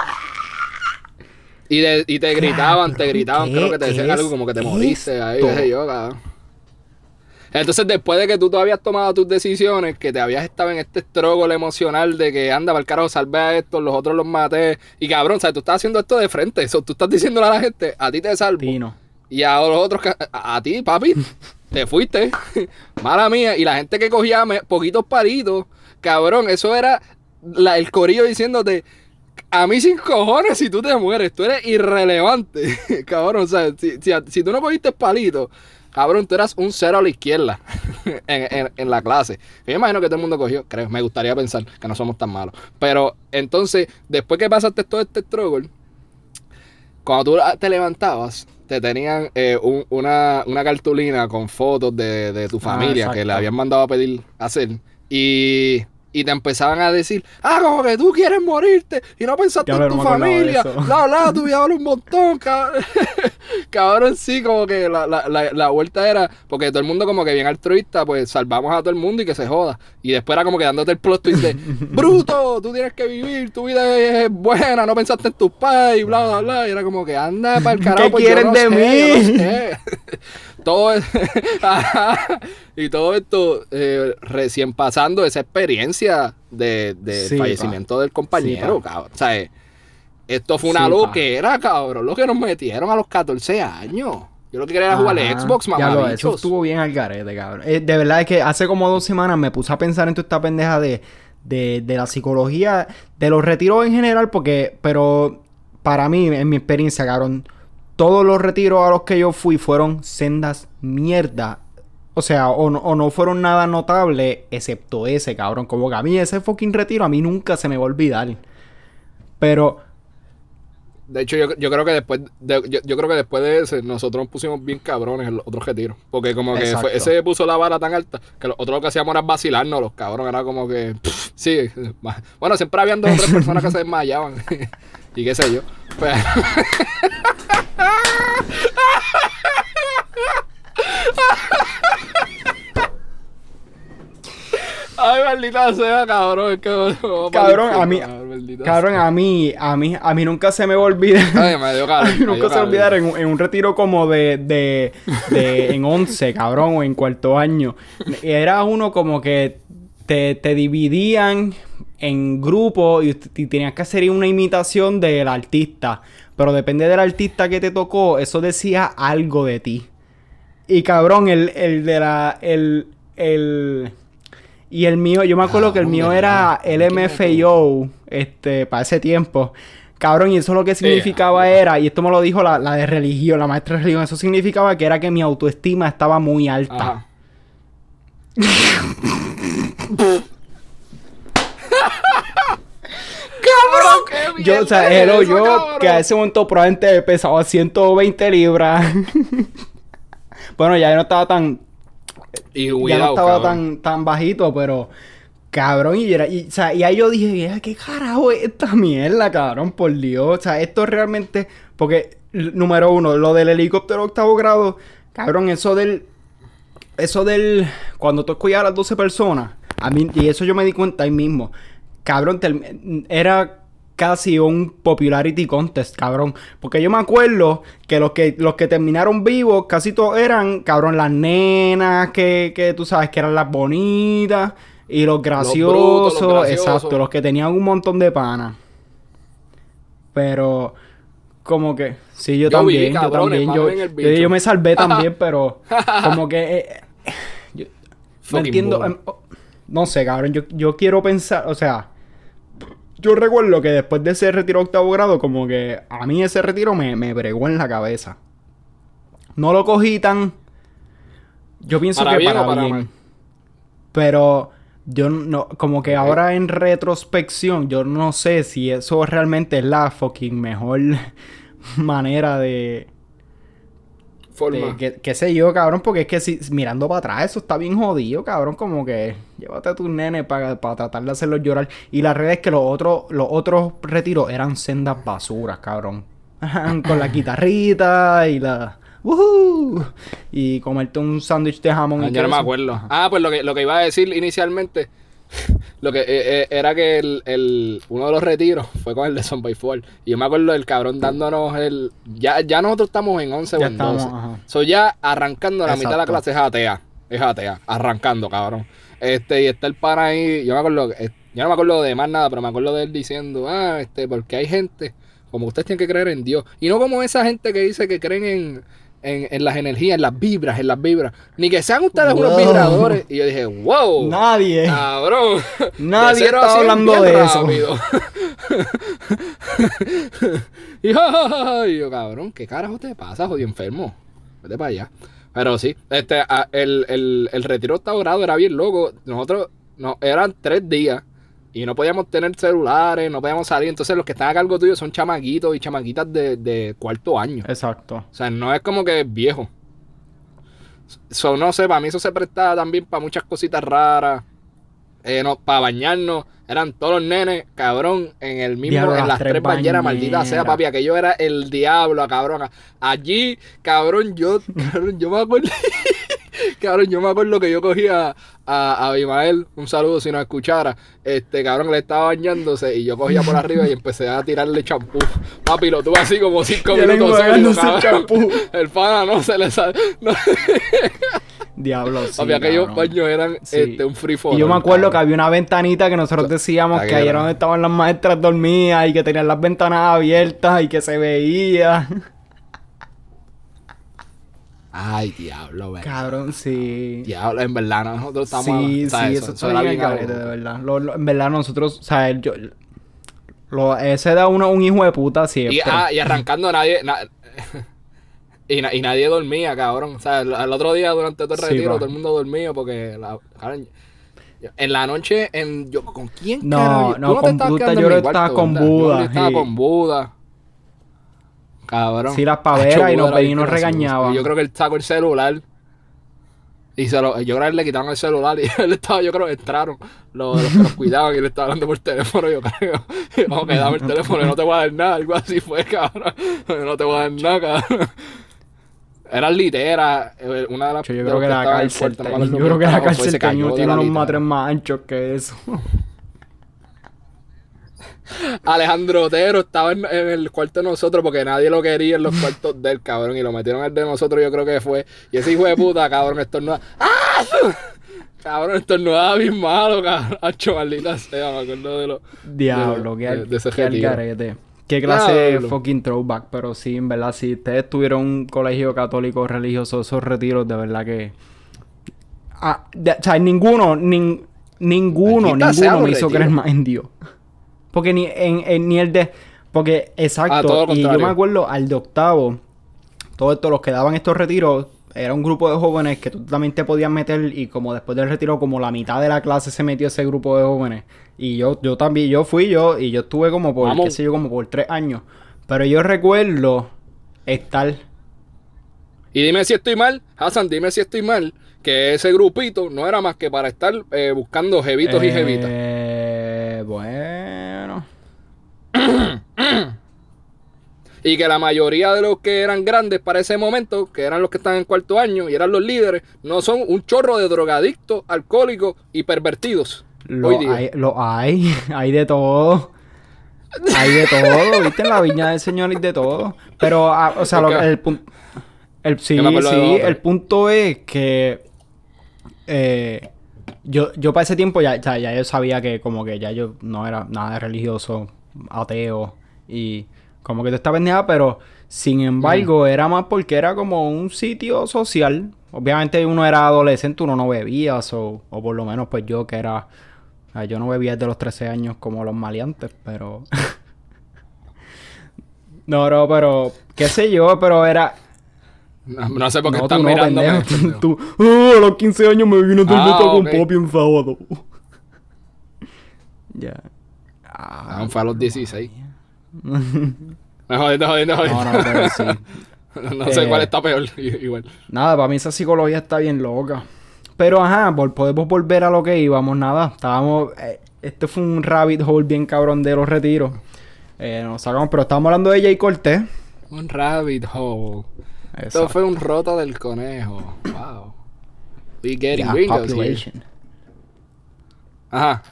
Y, y te gritaban, te gritaban, creo que te decían algo como que te moriste ahí, yo, cabrón. Entonces, después de que tú todavía habías tomado tus decisiones, que te habías estado en este struggle emocional de que anda, para el carajo, salve a estos, los otros los maté. Y cabrón, ¿sabes? Tú estás haciendo esto de frente. Eso, tú estás diciéndole a la gente, a ti te salvo. Y a los otros, a, ti, papi, [LAUGHS] te fuiste. [LAUGHS] Mala mía. Y la gente que cogía poquitos palitos, cabrón, eso era el corillo diciéndote. A mí sin cojones si tú te mueres, tú eres irrelevante, [LAUGHS] cabrón. O sea, si, si, si tú no cogiste palitos, Cabrón, tú eras un cero a la izquierda [LAUGHS] en, la clase. Yo imagino que todo el mundo cogió, creo, me gustaría pensar que no somos tan malos. Pero entonces, después que pasaste todo este struggle, cuando tú te levantabas, te tenían eh, una, cartulina con fotos de, tu ah, familia que le habían mandado a pedir hacer. Y y te empezaban a decir, ah, como que tú quieres morirte y no pensaste en tu familia, bla, bla, [LAUGHS] tú viajabas un montón, cabrón. [LAUGHS] cabrón, sí, como que la, la, la, vuelta era, porque todo el mundo como que bien altruista, pues salvamos a todo el mundo y que se joda. Y después era como que dándote el plot twist de, [LAUGHS] bruto, tú tienes que vivir, tu vida es buena, no pensaste en tus padres, bla, bla, bla. Y era como que anda para el carajo. ¿Qué quieren de mí? Todo [LAUGHS] y todo esto eh, recién pasando esa experiencia de, fallecimiento del compañero, cabrón. O sea, esto fue una loquera, cabrón. Lo que nos metieron a los 14 años. Yo lo que quería era jugar al Xbox, mamá. eso estuvo bien al garete, cabrón. Eh, de verdad es que hace como dos semanas me puse a pensar en toda esta pendeja de, de, de la psicología, de los retiros en general, porque, pero para mí, en mi experiencia, cabrón, todos los retiros a los que yo fui fueron sendas mierda. O sea, o no, fueron nada notable, excepto ese, cabrón. Como que a mí ese fucking retiro a mí nunca se me va a olvidar. Pero... De hecho, yo, creo que después de, yo, creo que después de ese, nosotros nos pusimos bien cabrones en los otros retiros. Porque como que ese puso la vara tan alta que los otros lo que hacíamos era vacilarnos, los cabrones. Era como que... sí. Bueno, siempre habían dos o tres personas que se desmayaban. [LAUGHS] y qué sé yo. Pero... Ay, maldita sea, cabrón. cabrón, a mí, cabrón, a mí, a mí, a mí nunca se me va a olvidar. Ay, me dio [LAUGHS] a mí nunca se me va a olvidar en, en, un retiro como de, de, de [LAUGHS] en 11, cabrón, o en cuarto año. Era uno como que te, te dividían en grupos y, y tenías que hacer una imitación del artista. Pero depende del artista que te tocó, eso decía algo de ti. Y cabrón, el, el de la. El. El. Y el mío, yo me acuerdo que el mío era el MFAO, este, para ese tiempo. Cabrón, y eso lo que significaba era, y esto me lo dijo la, de religión, la maestra de religión, eso significaba que era que mi autoestima estaba muy alta. [LAUGHS] Yo, o eso, yo cabrón? que a ese momento probablemente pesaba 120 libras. [LAUGHS] bueno, ya no estaba tan. Y ya no estaba tan, tan bajito, pero. Cabrón, y, era, y, o sea, y ahí yo dije, "Ya, ¿qué carajo es esta mierda, cabrón? Por Dios. O sea, esto realmente. Porque, número uno, lo del helicóptero octavo grado, cabrón, eso del. Eso del. Cuando tú escogías a las 12 personas, a mí, y eso yo me di cuenta ahí mismo. Cabrón, era casi un popularity contest, cabrón. Porque yo me acuerdo que los que, los que terminaron vivos, casi todos eran, cabrón, las nenas, que, que tú sabes que eran las bonitas. Y los graciosos, brutos, los graciosos. exacto, los que tenían un montón de panas. Pero, como que, sí, yo, también, yo cabrones, también, yo, yo, me salvé [LAUGHS] también, pero, como que, eh, [LAUGHS] yo, no entiendo, em, oh, no sé, cabrón, yo, yo quiero pensar, o sea, yo recuerdo que después de ese retiro octavo grado, como que a mí ese retiro me, me bregó en la cabeza. No lo cogí tan, yo pienso ¿Para que bien para, para bien. mal? Pero yo no, como que ahora en retrospección, yo no sé si eso realmente es la fucking mejor [LAUGHS] manera de, Forma. qué sé yo, cabrón, porque es que si mirando para atrás, eso está bien jodido, cabrón, como que llévate a tus nenes para tratar de hacerlos llorar. Y la realidad es que los otros, los otros retiros eran sendas basuras, cabrón. Con la [LAUGHS] guitarrita y la. ¡Woohoo! Y comerte un sándwich de jamón. Ah, y yo no me acuerdo. Ah, pues lo que, lo que iba a decir inicialmente, [LAUGHS] lo que eh, eh, era que el, el- uno de los retiros fue con el de Son by Four. Y yo me acuerdo del cabrón dándonos el. Ya, ya nosotros estamos en 11 o Ya en estamos, 12. ajá. So ya arrancando la mitad de la clase es atea. Es atea. Arrancando, cabrón. Este, y está el pana ahí. Yo me acuerdo. eh, Yo no me acuerdo de más nada, pero me acuerdo de él diciendo, ah, este, porque hay gente, como ustedes tienen que creer en Dios. Y no como esa gente que dice que creen en, en, en las energías, en las vibras, en las vibras. Ni que sean ustedes unos vibradores. Y yo dije, wow. Nadie. Cabrón. [LAUGHS] Nadie De está hablando de eso. [LAUGHS] [LAUGHS] y, yo, cabrón, ¿qué carajo te pasa, jodido enfermo? Vete para allá. Pero sí, este, el, el, el retiro octavo grado era bien loco. Nosotros, no, eran tres días. Y no podíamos tener celulares, no podíamos salir. Entonces los que están a cargo tuyo son chamaquitos y chamaquitas de, de cuarto año. Exacto. O sea, no es como que es viejo. So, no sé, para mí eso se prestaba también para muchas cositas raras. Eh, no, para bañarnos. Eran todos los nenes, cabrón, en el mismo, Diablo, en las las tres tres bañeras, maldita sea, papi. Aquello era el diablo, cabrón. Allí, cabrón, yo, [LAUGHS] cabrón, yo me acuerdo. Cabrón, yo me acuerdo que yo cogía a, Abimael, un saludo si nos escuchara, este cabrón le estaba bañándose y yo cogía por arriba y empecé a tirarle champú. Papi, lo tuve así como cinco [LAUGHS] Y minutos champú. [LAUGHS] El pana no se le sale. No. [LAUGHS] Diablo, sí. Papi, aquellos baños eran Sí. este, un free for Y yo me acuerdo que había una ventanita que nosotros decíamos que ahí era donde estaban las maestras dormidas y que tenían las ventanas abiertas y que se veía. Ay, diablo, verdad. Cabrón, sí. Diablo, en verdad, nosotros estamos. Sí, sea, sí, eso, está era bien algo. de verdad. Lo- lo- en verdad, nosotros, o sea, yo, lo, ese da uno un hijo de puta siempre. Y, ah, y arrancando nadie. na- [LAUGHS] y, na- y nadie dormía, cabrón. O sea, el, el otro día durante todo el retiro, todo el mundo dormía porque. La, cabrón, yo- en la noche, en, yo, ¿con quién? No, no, te con Buda, yo estaba con. Yo Buda, que estaba con Buda. Cabrón. Sí, las paveras y nos era venían y nos regañaban. Yo creo que él sacó el celular. Y se lo, yo creo que le quitaron el celular y [LAUGHS] él estaba, yo creo que entraron los, los que nos cuidaban y él estaba hablando por teléfono, yo creo. [LAUGHS] Vamos, que dame el teléfono no te voy a dar nada, algo así fue, cabrón. [LAUGHS] No te voy a dar nada, cabrón. Era litera, eh, una de las Yo, creo los que la en el cárcel, yo creo que la cárcel tenía la unos matres más anchos que eso. Alejandro Otero estaba en, en el cuarto de nosotros porque nadie lo quería en los [LAUGHS] cuartos del cabrón y lo metieron al de nosotros, yo creo que fue. Y ese hijo de puta, cabrón, estornuda. ¡Ah! [LAUGHS] Cabrón, estornudaba bien malo, cabrón. Hacho, maldita sea, me acuerdo de lo. Diablo, de, qué, al- de- ese qué algarete. Qué clase de fucking throwback, pero sí, en verdad, si ustedes tuvieron un colegio católico religioso, esos retiros, de verdad que... Ah, de- o sea, ninguno, nin- ninguno, Maldita ninguno me hizo creer más en Dios. Porque ni, en, en- ni el de... Porque, Ah, todo exacto, lo y yo me acuerdo al de octavo, todos estos, los que daban estos retiros, era un grupo de jóvenes que tú también te podías meter y como después del retiro como la mitad de la clase se metió ese grupo de jóvenes y yo yo también yo fui yo y yo estuve como por Vamos. qué sé yo como por tres años pero yo recuerdo estar Y dime si estoy mal, Hassan, dime si estoy mal, que ese grupito no era más que para estar eh, buscando jevitos y jevitas. Eh, bueno [CLEARS THROAT] Y que la mayoría de los que eran grandes para ese momento, que eran los que están en cuarto año y eran los líderes, no son un chorro de drogadictos, alcohólicos y pervertidos. lo hoy día. hay lo hay [LAUGHS] hay de todo hay de todo viste en la viña del señor hay de todo pero ah, o sea lo- el punto el sí sí el punto es que eh, yo yo para ese tiempo ya, ya ya yo sabía que como que ya yo no era nada religioso ateo y como que toda esta pendeja pero sin embargo era más porque era como un sitio social obviamente uno era adolescente uno no bebía so- o por lo menos pues yo que era yo no bebía desde los 13 años como los maleantes pero [LAUGHS] no no pero qué sé yo pero era No, no sé por qué no, están tú no. [LAUGHS] Tú, "Ah, a los 15 años me vino una Ah, cerveza con papi un sábado. [LAUGHS] ya. Fue a los 16. [LAUGHS] Me jodiendo, jodiendo, No, jodiendo. no, pero sí. [LAUGHS] No sé Eh. cuál está peor. [LAUGHS] Igual. Nada, para mí esa psicología está bien loca. Pero ajá, podemos volver a lo que íbamos, nada. Estábamos. eh, este fue un rabbit hole bien cabrón de los retiros. Eh, nos sacamos, pero estábamos hablando de Jay Cortés. Un rabbit hole. Esto Exacto. fue un roto del conejo. Wow. We getting Yeah, population. Ajá.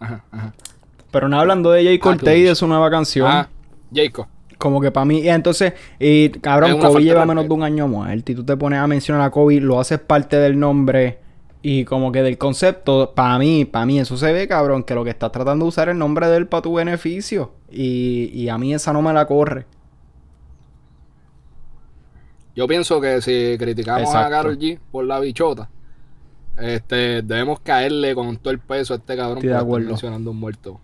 Ajá, ajá. Pero nada, hablando de Jay Cortés y de su nueva canción. Ajá. Jacob. Como que para mí, y entonces, y cabrón, Kobe lleva menos de un año muerto y tú te pones a mencionar a Kobe, lo haces parte del nombre y como que del concepto, para mí, para mí eso se ve, cabrón, que lo que estás tratando de usar es el nombre de él para tu beneficio y, y a mí esa no me la corre. Yo pienso que si criticamos a. Karol G por la bichota, este, debemos caerle con todo el peso a este cabrón Estoy estar acuerdo. mencionando un muerto.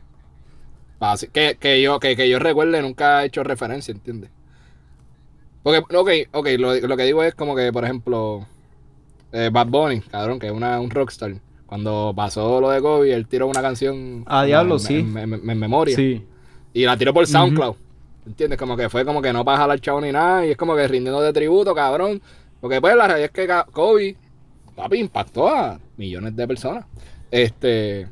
Que, que yo, que, que yo recuerde nunca he hecho referencia, ¿entiendes? Porque, ok, ok, lo, lo que digo es como que, por ejemplo, eh, Bad Bunny, cabrón, que es una, un rockstar. Cuando pasó lo de Kobe, él tiró una canción A en- diablo, en- sí. en- en- en- en memoria. Sí. Y la tiró por SoundCloud. ¿Entiendes? Como que fue como que no para jalar chavo ni nada. Y es como que rindiendo de tributo, cabrón. Porque pues la realidad es que Kobe, papi, impactó a millones de personas. Este.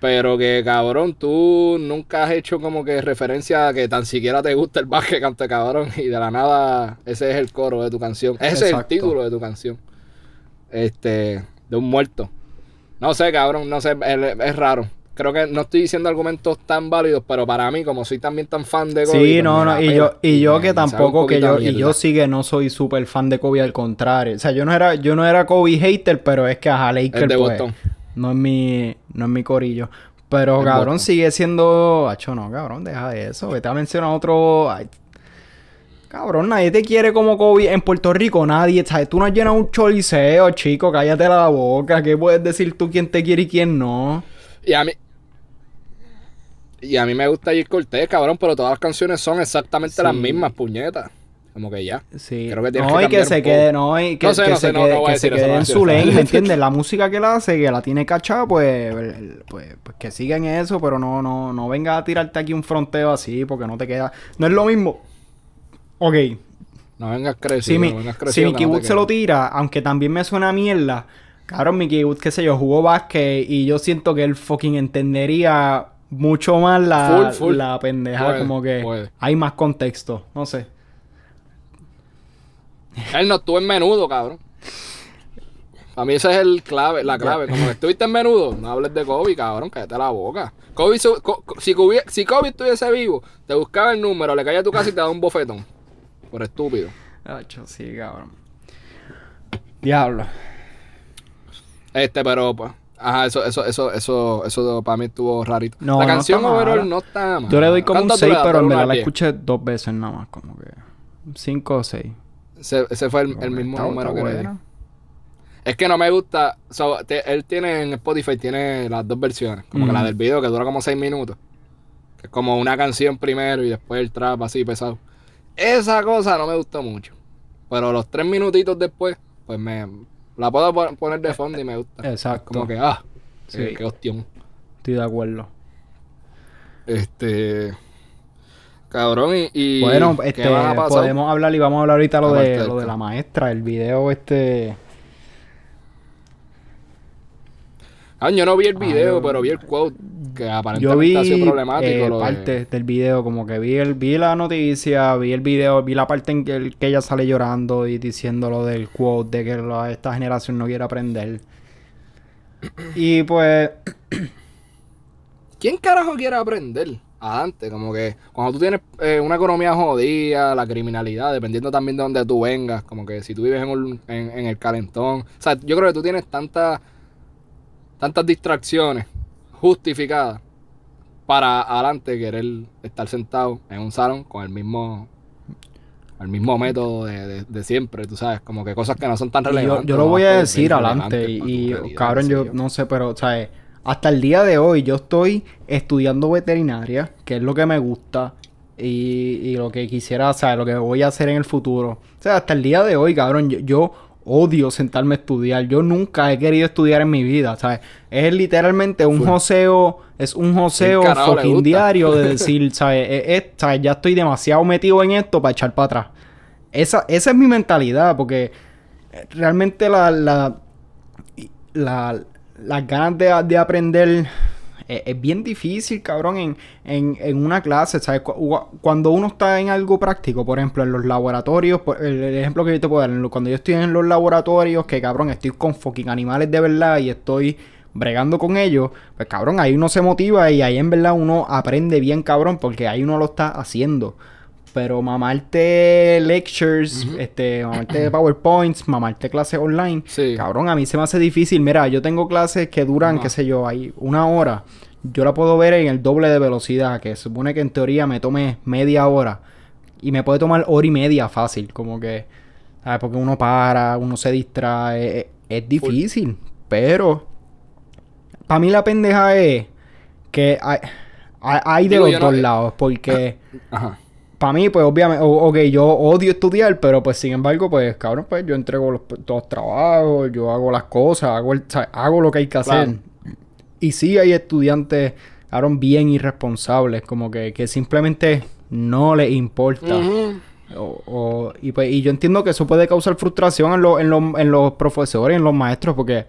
Pero que cabrón, tú nunca has hecho como que referencia a que tan siquiera te gusta el básquet, cante cabrón. Y de la nada, ese es el coro de tu canción. Ese es el título de tu canción. Este. De un muerto. No sé, cabrón, no sé, es, es raro. Creo que no estoy diciendo argumentos tan válidos, pero para mí, como soy también tan fan de Kobe. Sí, pues no, no, y yo, y yo que tampoco que yo, y yo sí que no soy súper fan de Kobe, al contrario. O sea, yo no era, yo no era Kobe hater, pero es que a Laker, pues. No es mi, no es mi corillo. Pero El cabrón sigue siendo, acho no, cabrón, deja de eso. Vete a mencionar otro. ay, Cabrón, nadie te quiere como Kobe en Puerto Rico, nadie, ¿sabes? Tú no has llenado un choliseo, chico, cállate la boca. ¿Qué puedes decir tú quién te quiere y quién no? Y a mí. Y a mí me gusta Jay Cortés, cabrón, pero todas las canciones son exactamente las mismas, puñetas. Como que ya. Sí. Creo que no, que y que se quede, no, y que, No sé, que no se sé, quede, no que se quede en su lane, ¿me entiendes? La música que él hace, que la tiene cachada, pues, pues, pues que siga en eso, pero no, no, no venga a tirarte aquí un fronteo así, porque no te queda. No es lo mismo. Ok, No vengas crecido, si, mi, si. Mickey Woods se lo tira, aunque también me suena a mierda, cabrón, Mickey Woods, qué sé yo, jugó básquet y yo siento que él fucking entendería mucho más la, Full, full. la pendeja, Puede, como que puede. hay más contexto, no sé. Él no estuvo en menudo, cabrón. A mí ese es el clave, la clave. Como que estuviste en menudo, no hables de Kobe, cabrón, cállate la boca. Kobe, su- co- co- si, Kobe, si Kobe estuviese vivo, te buscaba el número, le caía a tu casa y te daba un bofetón. Por estúpido. Acho, sí, cabrón. Diablo. Este, pero pues. Ajá, eso, eso, eso, eso, eso para mí estuvo rarito. No, la canción overall no está mal. Yo le doy como un ¿Cuánto tú 6, le das? pero en verdad la 10. escuché dos veces nada más, como que 5 o 6. Ese, ese fue el, el mismo Está- número está que le di. Es que no me gusta. te- él tiene en Spotify tiene las dos versiones. Como que la del video que dura como 6 minutos. Que es como una canción primero y después el trap así pesado. Esa cosa no me gustó mucho. Pero los tres minutitos después, pues me la puedo poner de fondo y me gusta. Exacto. Como que, ah, sí. qué, qué Estoy de acuerdo. Este. Cabrón, y. bueno, este, podemos hablar y vamos a hablar ahorita lo, de, lo de la maestra, el video este. Ah, yo no vi el video, pero vi el quote que aparentemente ha sido problemático. Eh, parte del video, como que vi el, vi la noticia, vi el video, vi la parte en que, que ella sale llorando y diciendo lo del quote de que esta generación no quiere aprender. Y pues. ¿Quién carajo quiere aprender? Adelante, como que cuando tú tienes eh, una economía jodida, la criminalidad, dependiendo también de donde tú vengas, como que si tú vives en, en el calentón. O sea, yo creo que tú tienes tanta tantas distracciones justificadas para adelante querer estar sentado en un salón con el mismo el mismo método de, siempre, tú sabes, como que cosas que no son tan relevantes. Yo, lo voy a decir adelante y, cabrón, yo no sé, pero, ¿sabes? Hasta el día de hoy yo estoy estudiando veterinaria, que es lo que me gusta y, y lo que quisiera, o sea, lo que voy a hacer en el futuro. O sea, hasta el día de hoy, cabrón, yo odio sentarme a estudiar. Yo nunca he querido estudiar en mi vida, ¿sabes? Es literalmente un joseo, es un joseo fucking diario de [LAUGHS] decir, ¿sabes? Ya estoy demasiado metido en esto para echar para atrás. Esa, esa es mi mentalidad, porque realmente la, la, la las ganas de, de aprender es, bien difícil, cabrón, en, en, en una clase. Cuando uno está en algo práctico, por ejemplo, en los laboratorios, el, ejemplo que yo te puedo dar, cuando yo estoy en los laboratorios, que cabrón, estoy con fucking animales de verdad y estoy bregando con ellos, pues cabrón, ahí uno se motiva y ahí en verdad uno aprende bien, cabrón, porque ahí uno lo está haciendo. Pero mamarte lectures, este, mamarte [CLEARS THROAT] PowerPoints, mamarte clases online, cabrón, a mí se me hace difícil. Mira, yo tengo clases que duran, qué sé yo, ahí una hora. Yo la puedo ver en el doble de velocidad, que supone que en teoría me tome media hora. Y me puede tomar hora y media fácil, como que, ¿sabes? Porque uno para, uno se distrae, es, difícil. Pero, para mí la pendeja es que hay, hay, de los dos lados, porque... Ajá para mí, pues obviamente, ok, yo odio estudiar, pero pues sin embargo, pues cabrón, pues yo entrego los, todos los trabajos, yo hago las cosas, hago, hago lo que hay que hacer. Y sí hay estudiantes, cabrón, bien irresponsables, como que, que simplemente no les importa. o, y, pues, y yo entiendo que eso puede causar frustración en, en, en los profesores, en los maestros, porque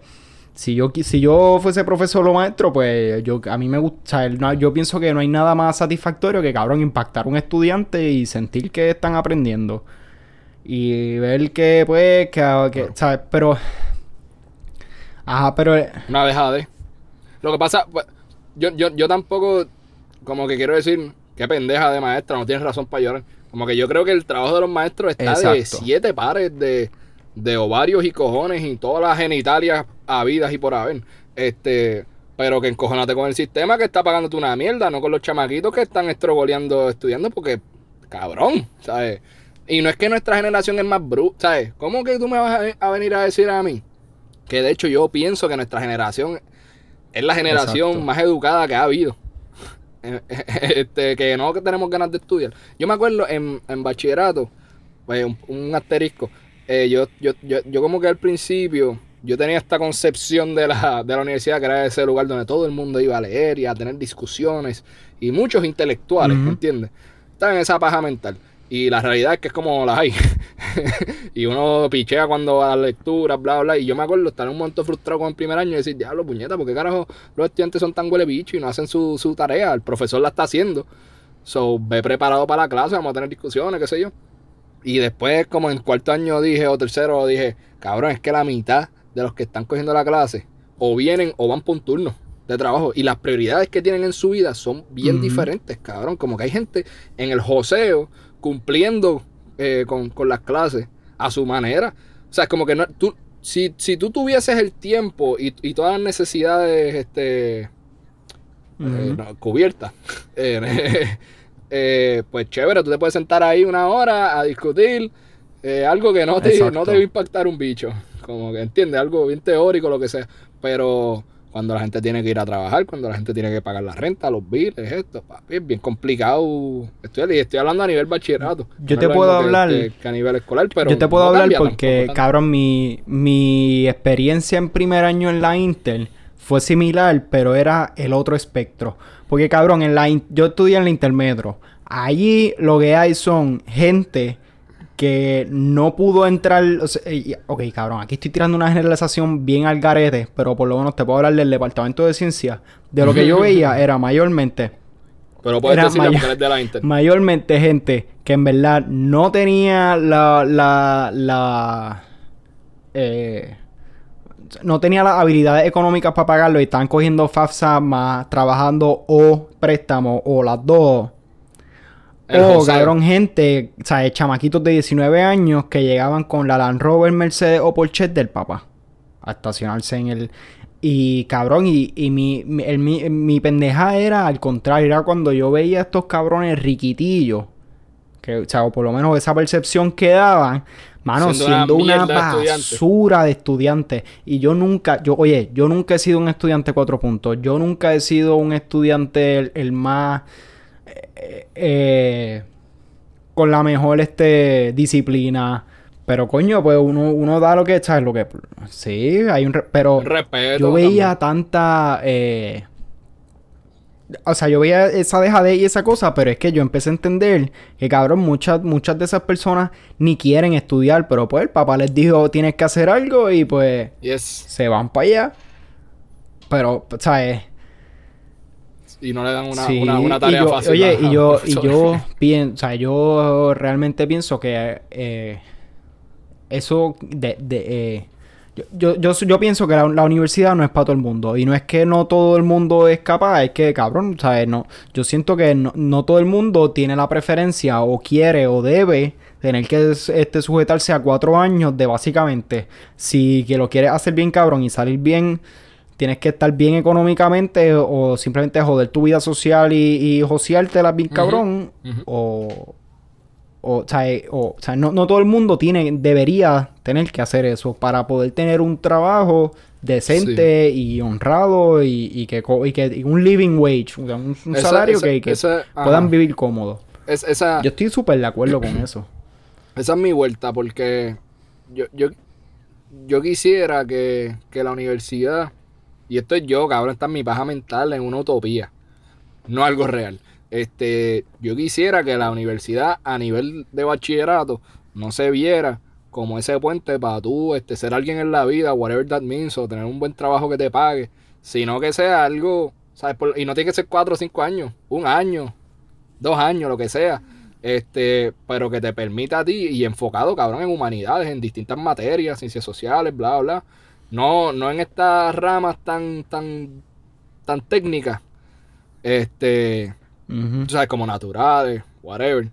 si yo, si yo fuese profesor o maestro, pues yo a mí me gusta, yo pienso que no hay nada más satisfactorio que cabrón impactar a un estudiante y sentir que están aprendiendo. Y ver que pues que, ¿sabes? Pero Ajá, pero una dejada de Lo que pasa pues, yo, yo, yo tampoco como que quiero decir qué pendeja de maestra, no tienes razón para llorar. Como que yo creo que el trabajo de los maestros está de siete pares de de ovarios y cojones y todas las genitalias habidas y por haber. Este, pero que encojonate con el sistema que está pagándote una mierda, no con los chamaquitos que están estrogoleando estudiando, porque, cabrón, ¿sabes? Y no es que nuestra generación es más bruta, ¿sabes? ¿Cómo que tú me vas a, venir a decir a mí? Que de hecho yo pienso que nuestra generación es la generación más educada que ha habido. [LAUGHS] este, que no que tenemos ganas de estudiar. Yo me acuerdo en, en bachillerato, pues un asterisco, eh, yo, yo, yo, yo como que al principio, yo tenía esta concepción de la, de la universidad que era ese lugar donde todo el mundo iba a leer y a tener discusiones y muchos intelectuales, ¿me entiendes? Están en esa paja mental. Y la realidad es que es como las hay. [LAUGHS] y uno pichea cuando va a la lectura, bla, bla. Y yo me acuerdo estar en un momento frustrado con el primer año y decir, diablo, puñeta, ¿por qué carajo los estudiantes son tan huele bicho y no hacen su, su tarea? El profesor la está haciendo. So, ve preparado para la clase, vamos a tener discusiones, qué sé yo. Y después, como en cuarto año dije, o tercero, dije, cabrón, es que la mitad de los que están cogiendo la clase o vienen o van por un turno de trabajo. Y las prioridades que tienen en su vida son bien diferentes, cabrón. Como que hay gente en el joseo cumpliendo eh, con, las clases a su manera. O sea, es como que no, tú, si, si tú tuvieses el tiempo y, todas las necesidades este, eh, cubiertas, [LAUGHS] eh, eh, pues chévere, tú te puedes sentar ahí una hora a discutir eh, algo que no te, no te va a impactar un bicho. [LAUGHS] Como que entiendes, algo bien teórico, lo que sea. Pero cuando la gente tiene que ir a trabajar, cuando la gente tiene que pagar la renta, los billes, esto, papi, es bien complicado. Estoy, estoy hablando a nivel bachillerato. Yo te puedo hablar. Que, a nivel escolar, pero. Yo te puedo hablar porque, cabrón, mi, mi experiencia en primer año en la Intel fue similar, pero era el otro espectro. Porque, cabrón, en la yo estudié en la Intermetro. Allí lo que hay son gente que no pudo entrar. ok, cabrón, aquí estoy tirando una generalización bien al garete, pero por lo menos te puedo hablar del departamento de ciencia. De lo que yo veía [LAUGHS] era mayormente. Pero puedes decir mayor, de la Inter. Mayormente gente que en verdad no tenía la. la. la. Eh, no tenía las habilidades económicas para pagarlo y estaban cogiendo FAFSA más trabajando o préstamo o las dos. O, cabrón, gente, o sea, chamaquitos de 19 años que llegaban con la Land Rover, Mercedes o Porsche del papá a estacionarse en el... Y cabrón, y, y mi, mi, mi, pendeja era al contrario, era cuando yo veía a estos cabrones riquitillos, que, o sea, o por lo menos esa percepción que daban, mano, siendo, una, basura de estudiantes. Y yo nunca, yo, oye, yo nunca he sido un estudiante cuatro puntos, yo nunca he sido un estudiante el más eh, con la mejor este, disciplina. Pero coño, pues uno, uno da lo que, ¿sabes? Lo que... Sí, hay un... pero yo veía tanta... Eh, o sea, yo veía esa dejadez y esa cosa, pero es que yo empecé a entender que, cabrón, muchas, muchas de esas personas ni quieren estudiar, pero pues el papá les dijo, tienes que hacer algo y pues se van para allá. Pero, ¿sabes? y no le dan una, una, tarea fácil. Oye, y yo, y yo [LAUGHS] pienso, o sea, yo realmente pienso que eh, eso de, de eh, yo, yo, yo, pienso que la, universidad no es para todo el mundo. Y no es que no todo el mundo es capaz, es que, cabrón, ¿sabes? No, yo siento que no, no todo el mundo tiene la preferencia o quiere o debe tener que este, sujetarse a cuatro años de básicamente, si que lo quieres hacer bien, cabrón, y salir bien tienes que estar bien económicamente o simplemente joder tu vida social y, y la bien cabrón. O, o, o, sea, no, no, todo el mundo tiene, debería tener que hacer eso para poder tener un trabajo decente y honrado y, que, y que un living wage, un, salario que, puedan vivir cómodo. esa, yo estoy súper de acuerdo con [CLEARS THROAT] eso. Esa es mi vuelta porque yo, yo, yo quisiera que, que la universidad y esto es yo, cabrón, está en mi paja mental, en una utopía. No algo real. Este, yo quisiera que la universidad a nivel de bachillerato no se viera como ese puente para tú este, ser alguien en la vida, whatever that means, o tener un buen trabajo que te pague, sino que sea algo, ¿sabes? y no tiene que ser cuatro o cinco años, un año, dos años, lo que sea, este, pero que te permita a ti y enfocado, cabrón, en humanidades, en distintas materias, ciencias sociales, bla, bla, no, no en estas ramas tan, tan, tan técnicas. Este, sabes, como naturales, whatever.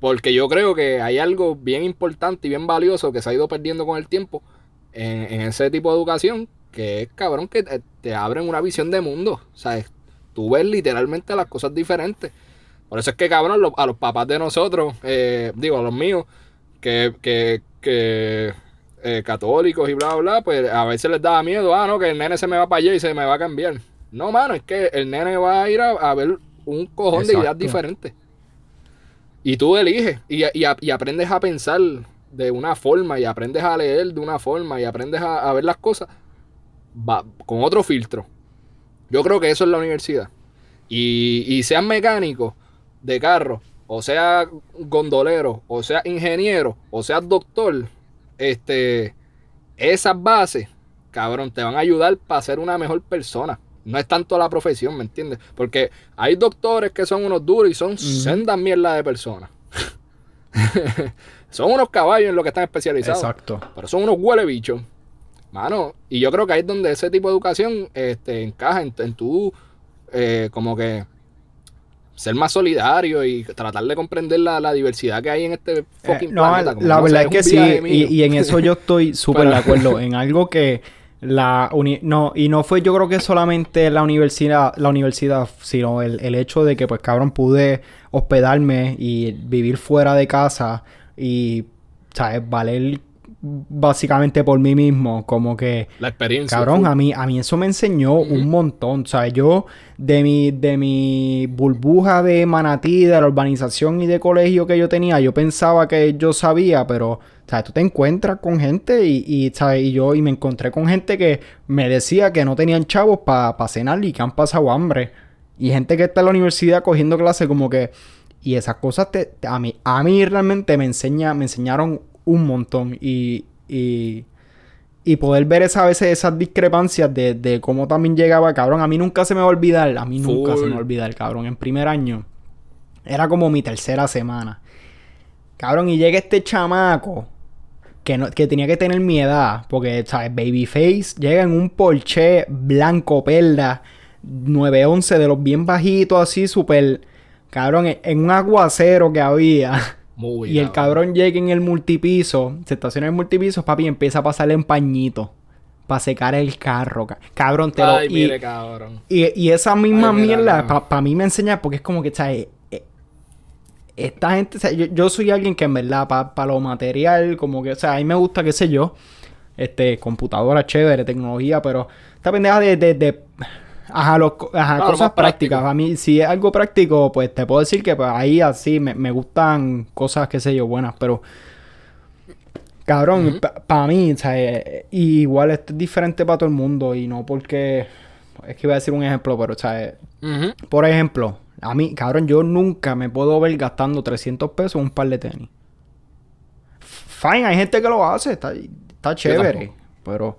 Porque yo creo que hay algo bien importante y bien valioso que se ha ido perdiendo con el tiempo en, ese tipo de educación, que es cabrón que te, abren una visión de mundo. ¿Sabes? Tú ves literalmente las cosas diferentes. Por eso es que, cabrón, a los papás de nosotros, eh, digo, a los míos, que, que, que eh, católicos y bla, bla, pues a veces les daba miedo, ah, no, que el nene se me va para allá y se me va a cambiar. No, mano, es que el nene va a ir a, ver un cojón de ideas diferentes. Y tú eliges y, y, aprendes a pensar de una forma y aprendes a leer de una forma y aprendes a, ver las cosas con otro filtro. Yo creo que eso es la universidad. Y, y sean mecánicos de carro, o sea gondolero, o sea ingeniero, o sea doctor, este, esas bases, cabrón, te van a ayudar para ser una mejor persona. No es tanto la profesión, ¿me entiendes? Porque hay doctores que son unos duros y son sendas mierda de personas. [LAUGHS] son unos caballos en lo que están especializados. Exacto. Pero son unos huele bichos. Mano, y yo creo que ahí es donde ese tipo de educación este, encaja en, tu, eh, como que, ser más solidario y tratar de comprender la, diversidad que hay en este fucking eh, no, La verdad es que sí, y, en eso yo estoy [LAUGHS] súper de acuerdo. En algo que la no, y no fue yo creo que solamente la universidad, la universidad, sino el, el hecho de que pues cabrón pude hospedarme y vivir fuera de casa y, ¿sabes? Valer básicamente por mí mismo, como que La experiencia. Cabrón, a mí, a mí eso me enseñó un montón. O sea, yo de mi, de mi burbuja de manatí, de la urbanización y de colegio que yo tenía, yo pensaba que yo sabía, pero, o sea, tú te encuentras con gente y, y, ¿sabes? y yo y me encontré con gente que me decía que no tenían chavos para cenar y que han pasado hambre. Y gente que está en la universidad cogiendo clases como que... Y esas cosas te, te- a, mí, a mí realmente me, enseña, me enseñaron un montón. Y, y, y poder ver esa, a veces esas discrepancias de, de cómo también llegaba, cabrón. A mí nunca se me va a olvidar, a mí nunca se me va a olvidar, cabrón. En primer año, era como mi tercera semana. Cabrón, y llega este chamaco que, no, que tenía que tener mi edad, porque, ¿sabes? Babyface llega en un Porsche blanco perla 911 de los bien bajitos, así, súper. Cabrón, en- en un aguacero que había. Muy [LAUGHS] Y el cabrón llega en el multipiso, se estaciona en el multipiso, papi, y empieza a pasarle en pañito para secar el carro. ca- Cabrón, te lo... Ay, y, mire, cabrón. y, y esa misma Ay, mierda, para mí me enseña, porque es como que, ¿sabes? Esta gente, o sea, yo, yo soy alguien que en verdad, para lo material, como que, o sea, a mí me gusta, qué sé yo, este, computadora chévere, tecnología, pero esta pendeja de, de, de- ajá, los ajá, Claro, cosas práctico. prácticas. A mí, si es algo práctico, pues te puedo decir que pues, ahí así me, me gustan cosas, qué sé yo, buenas, pero Cabrón, para mí, o sea, eh, igual esto es diferente para todo el mundo y no porque... Es que iba a decir un ejemplo, pero, o sea, eh, Ujú. por ejemplo, a mí, cabrón, yo nunca me puedo ver gastando 300 pesos en un par de tenis. Fine, hay gente que lo hace, está, está chévere, pero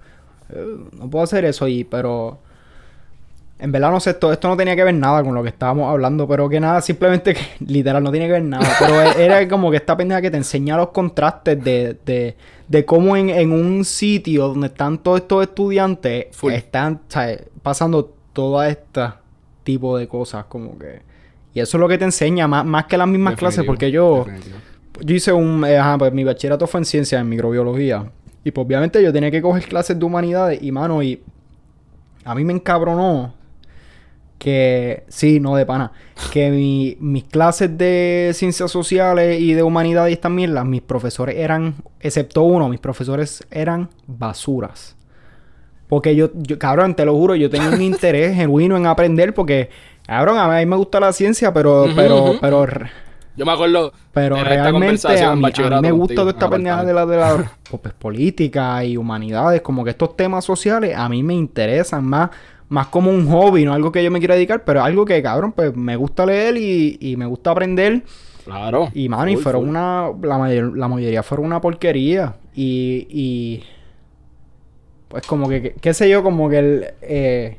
eh, no puedo hacer eso y, pero... En verdad no sé, esto, esto no tenía que ver nada con lo que estábamos hablando, pero que nada, simplemente que [LAUGHS] literal no tiene que ver nada. Pero e- era como que esta pendeja que te enseña los contrastes de, de, de cómo en, en un sitio donde están todos estos estudiantes Full. están ¿sabes? pasando todo este tipo de cosas, como que... Y eso es lo que te enseña, más, más que las mismas clases, porque yo... definitivo. Yo hice un... eh, ajá, pues mi bachillerato fue en ciencia, en microbiología. Y pues obviamente yo tenía que coger clases de humanidades y mano, y a mí me encabronó que... Sí, no de pana. Que mi- mis clases de ciencias sociales y de humanidades estas mierdas, mis profesores eran, excepto uno, mis profesores eran basuras. Porque yo, yo, cabrón, te lo juro, yo tenía un [LAUGHS] interés genuino en aprender porque, cabrón, a mí me gusta la ciencia, pero, pero, pero, Yo me acuerdo pero de realmente a mí, a mí me gusta toda esta en pendeja de la, de la [LAUGHS] pues, política y humanidades, como que estos temas sociales a mí me interesan más, más como un hobby, no algo que yo me quiera dedicar, pero algo que, cabrón, pues me gusta leer y, y me gusta aprender. Claro. Y, mano, y fueron una... La, mayor- la mayoría fueron una porquería. Y... y pues como que, que- qué sé yo, como que el... eh,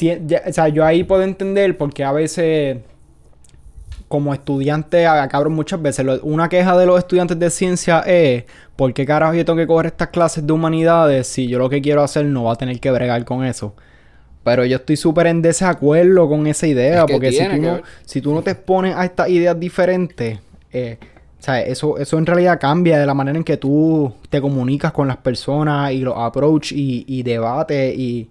si- ya- o sea, yo ahí puedo entender porque a veces... Como estudiante, a- cabrón, muchas veces lo- una queja de los estudiantes de ciencia es ¿por qué carajo yo tengo que coger estas clases de humanidades si yo lo que quiero hacer no va a tener que bregar con eso? Pero yo estoy súper en desacuerdo con esa idea, Es que porque si tú, no, si tú no te expones a estas ideas diferentes, eh, o sea, eso, eso en realidad cambia de la manera en que tú te comunicas con las personas y los approach y, y debate y...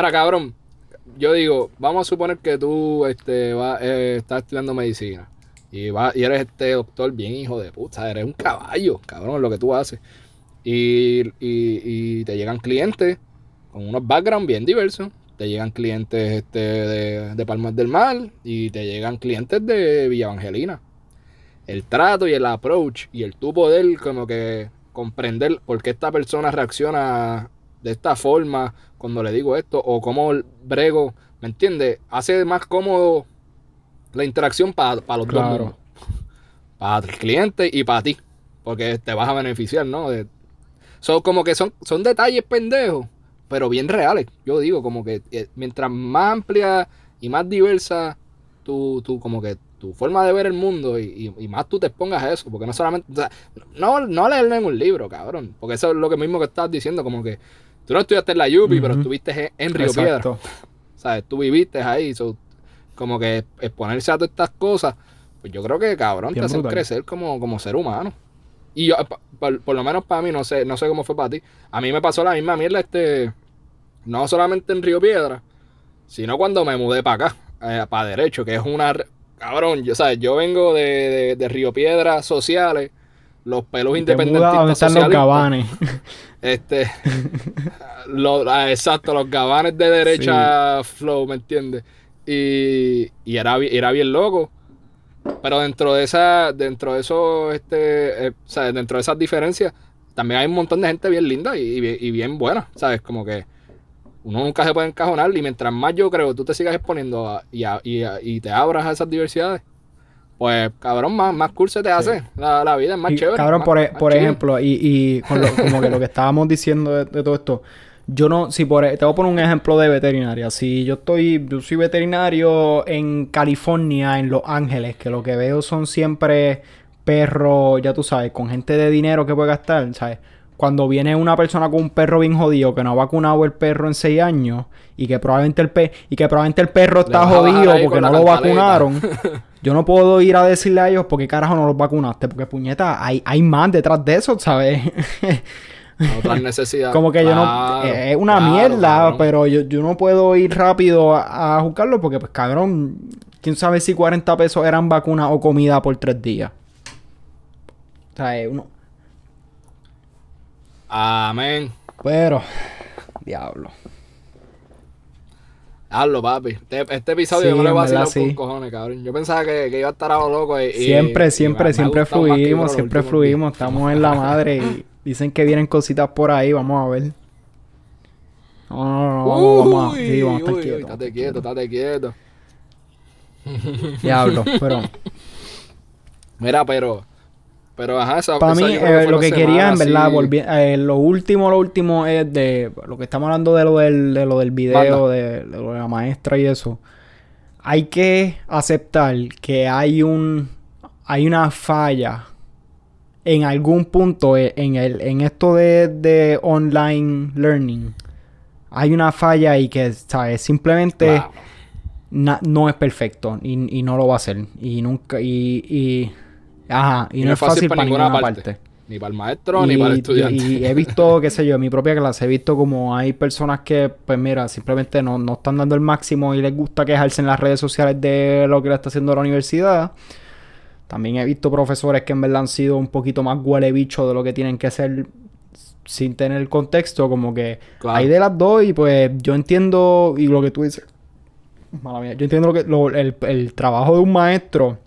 Mira, cabrón, yo digo, vamos a suponer que tú este, va, eh, estás estudiando medicina y, va, y eres este doctor bien hijo de puta, eres un caballo, cabrón, lo que tú haces. Y, y, y te llegan clientes con unos backgrounds bien diversos. Te llegan clientes este, de, de Palmas del Mar y te llegan clientes de Villa Evangelina. El trato y el approach y el tu poder como que comprender por qué esta persona reacciona de esta forma cuando le digo esto o cómo brego, ¿me entiendes? Hace más cómodo la interacción para los dos Claro. mundos. Para el cliente y para ti, porque te vas a beneficiar, ¿no? De- son como que son, son detalles pendejos, pero bien reales. Yo digo, como que eh, mientras más amplia y más diversa tu, tu, como que tu forma de ver el mundo y, y- y más tú te expongas a eso, porque no solamente, o sea, no, no leerlo en un libro, cabrón, porque eso es lo que mismo que estás diciendo, como que tú no estudiaste en la Yupi, pero Ujú. estuviste en, Río Piedra, Exacto. ¿sabes? Tú viviste ahí, so, como que exponerse a todas estas cosas, pues yo creo que, cabrón, Bien te hacen crecer como, como ser humano. Y yo, por, por lo menos para mí, no sé, no sé cómo fue para ti. A mí me pasó la misma mierda, este, no solamente en Río Piedra, sino cuando me mudé para acá, para derecho, que es una, cabrón, yo, ¿sabes? yo vengo de, de, de Río Piedra sociales, los pelos independentistas donde están los gabanes. [LAUGHS] Este, [LAUGHS] lo- ah, exacto, los gabanes de derecha flow, ¿me entiendes? Y, y era, era bien loco. Pero dentro de esa, dentro de eso, este, eh, ¿sabes? Dentro de esas diferencias, también hay un montón de gente bien linda y, y bien- y bien buena, ¿sabes? Como que uno nunca se puede encajonar y mientras más yo creo tú te sigas exponiendo a- y, a- y a- y te abras a esas diversidades, pues cabrón, más, más cool se te hace. La, la vida es más Y, chévere. cabrón, más- por, e- más por chill. ejemplo, y, y con lo- como que lo que estábamos diciendo de, de todo esto, yo no, si por, e- te voy a poner un ejemplo de veterinaria. Si yo estoy, yo soy veterinario en California, en Los Ángeles, que lo que veo son siempre perros, ya tú sabes, con gente de dinero que puede gastar, ¿sabes? Cuando viene una persona con un perro bien jodido que no ha vacunado el perro en seis años y que probablemente el pe y que probablemente el perro está jodido porque no lo vacunaron. [LAUGHS] Yo no puedo ir a decirle a ellos porque carajo no los vacunaste. Porque puñeta, hay, hay más detrás de eso, ¿sabes? [LAUGHS] Otras [LAUGHS] necesidades. Como que yo no. Claro, eh, Es una claro, mierda, pero yo, yo no puedo ir rápido a, a juzgarlo porque, pues cabrón, quién sabe si 40 pesos eran vacunas o comida por tres días. O sea, es uno. Amén. Pero. Diablo. Hazlo, papi. Este, este episodio Sí, yo me lo verdad, vacilado con sí. cojones, cabrón. Yo pensaba que, que iba a estar a lo loco. Y, Siempre, y siempre, siempre fluimos, siempre fluimos. Estamos en la madre y [LAUGHS] dicen que vienen cositas por ahí. Vamos a ver. No, no, no, vamos, vamos a, Uy, sí, vamos a estar uy, uy, quietos. Estate quieto, estate quieto. Diablo, pero [LAUGHS] Mira, pero. Pero, ajá, esa para esa mí eh, lo que quería en verdad, volvi- eh, lo último, lo último es de lo que estamos hablando de lo del, de lo del video, de, de lo de la maestra y eso. Hay que aceptar que hay un hay una falla en algún punto eh, en el en esto de, de online learning. Hay una falla y que, ¿sabes? Simplemente na- no es perfecto y, y no lo va a hacer. Y nunca, y, y ajá, y, no, es fácil, para ninguna parte. Ni para el maestro, ni para el Y- estudiante. Y, he visto, [LAUGHS] qué sé yo, en mi propia clase, he visto como hay personas que, pues mira, simplemente no, no están dando el máximo y les gusta quejarse en las redes sociales de lo que le está haciendo la universidad. También he visto profesores que en verdad han sido un poquito más huele bicho de lo que tienen que ser sin tener el contexto, como que Claro. hay de las dos y pues yo entiendo y lo que tú dices, mala mía, yo entiendo lo que, lo- el, el trabajo de un maestro,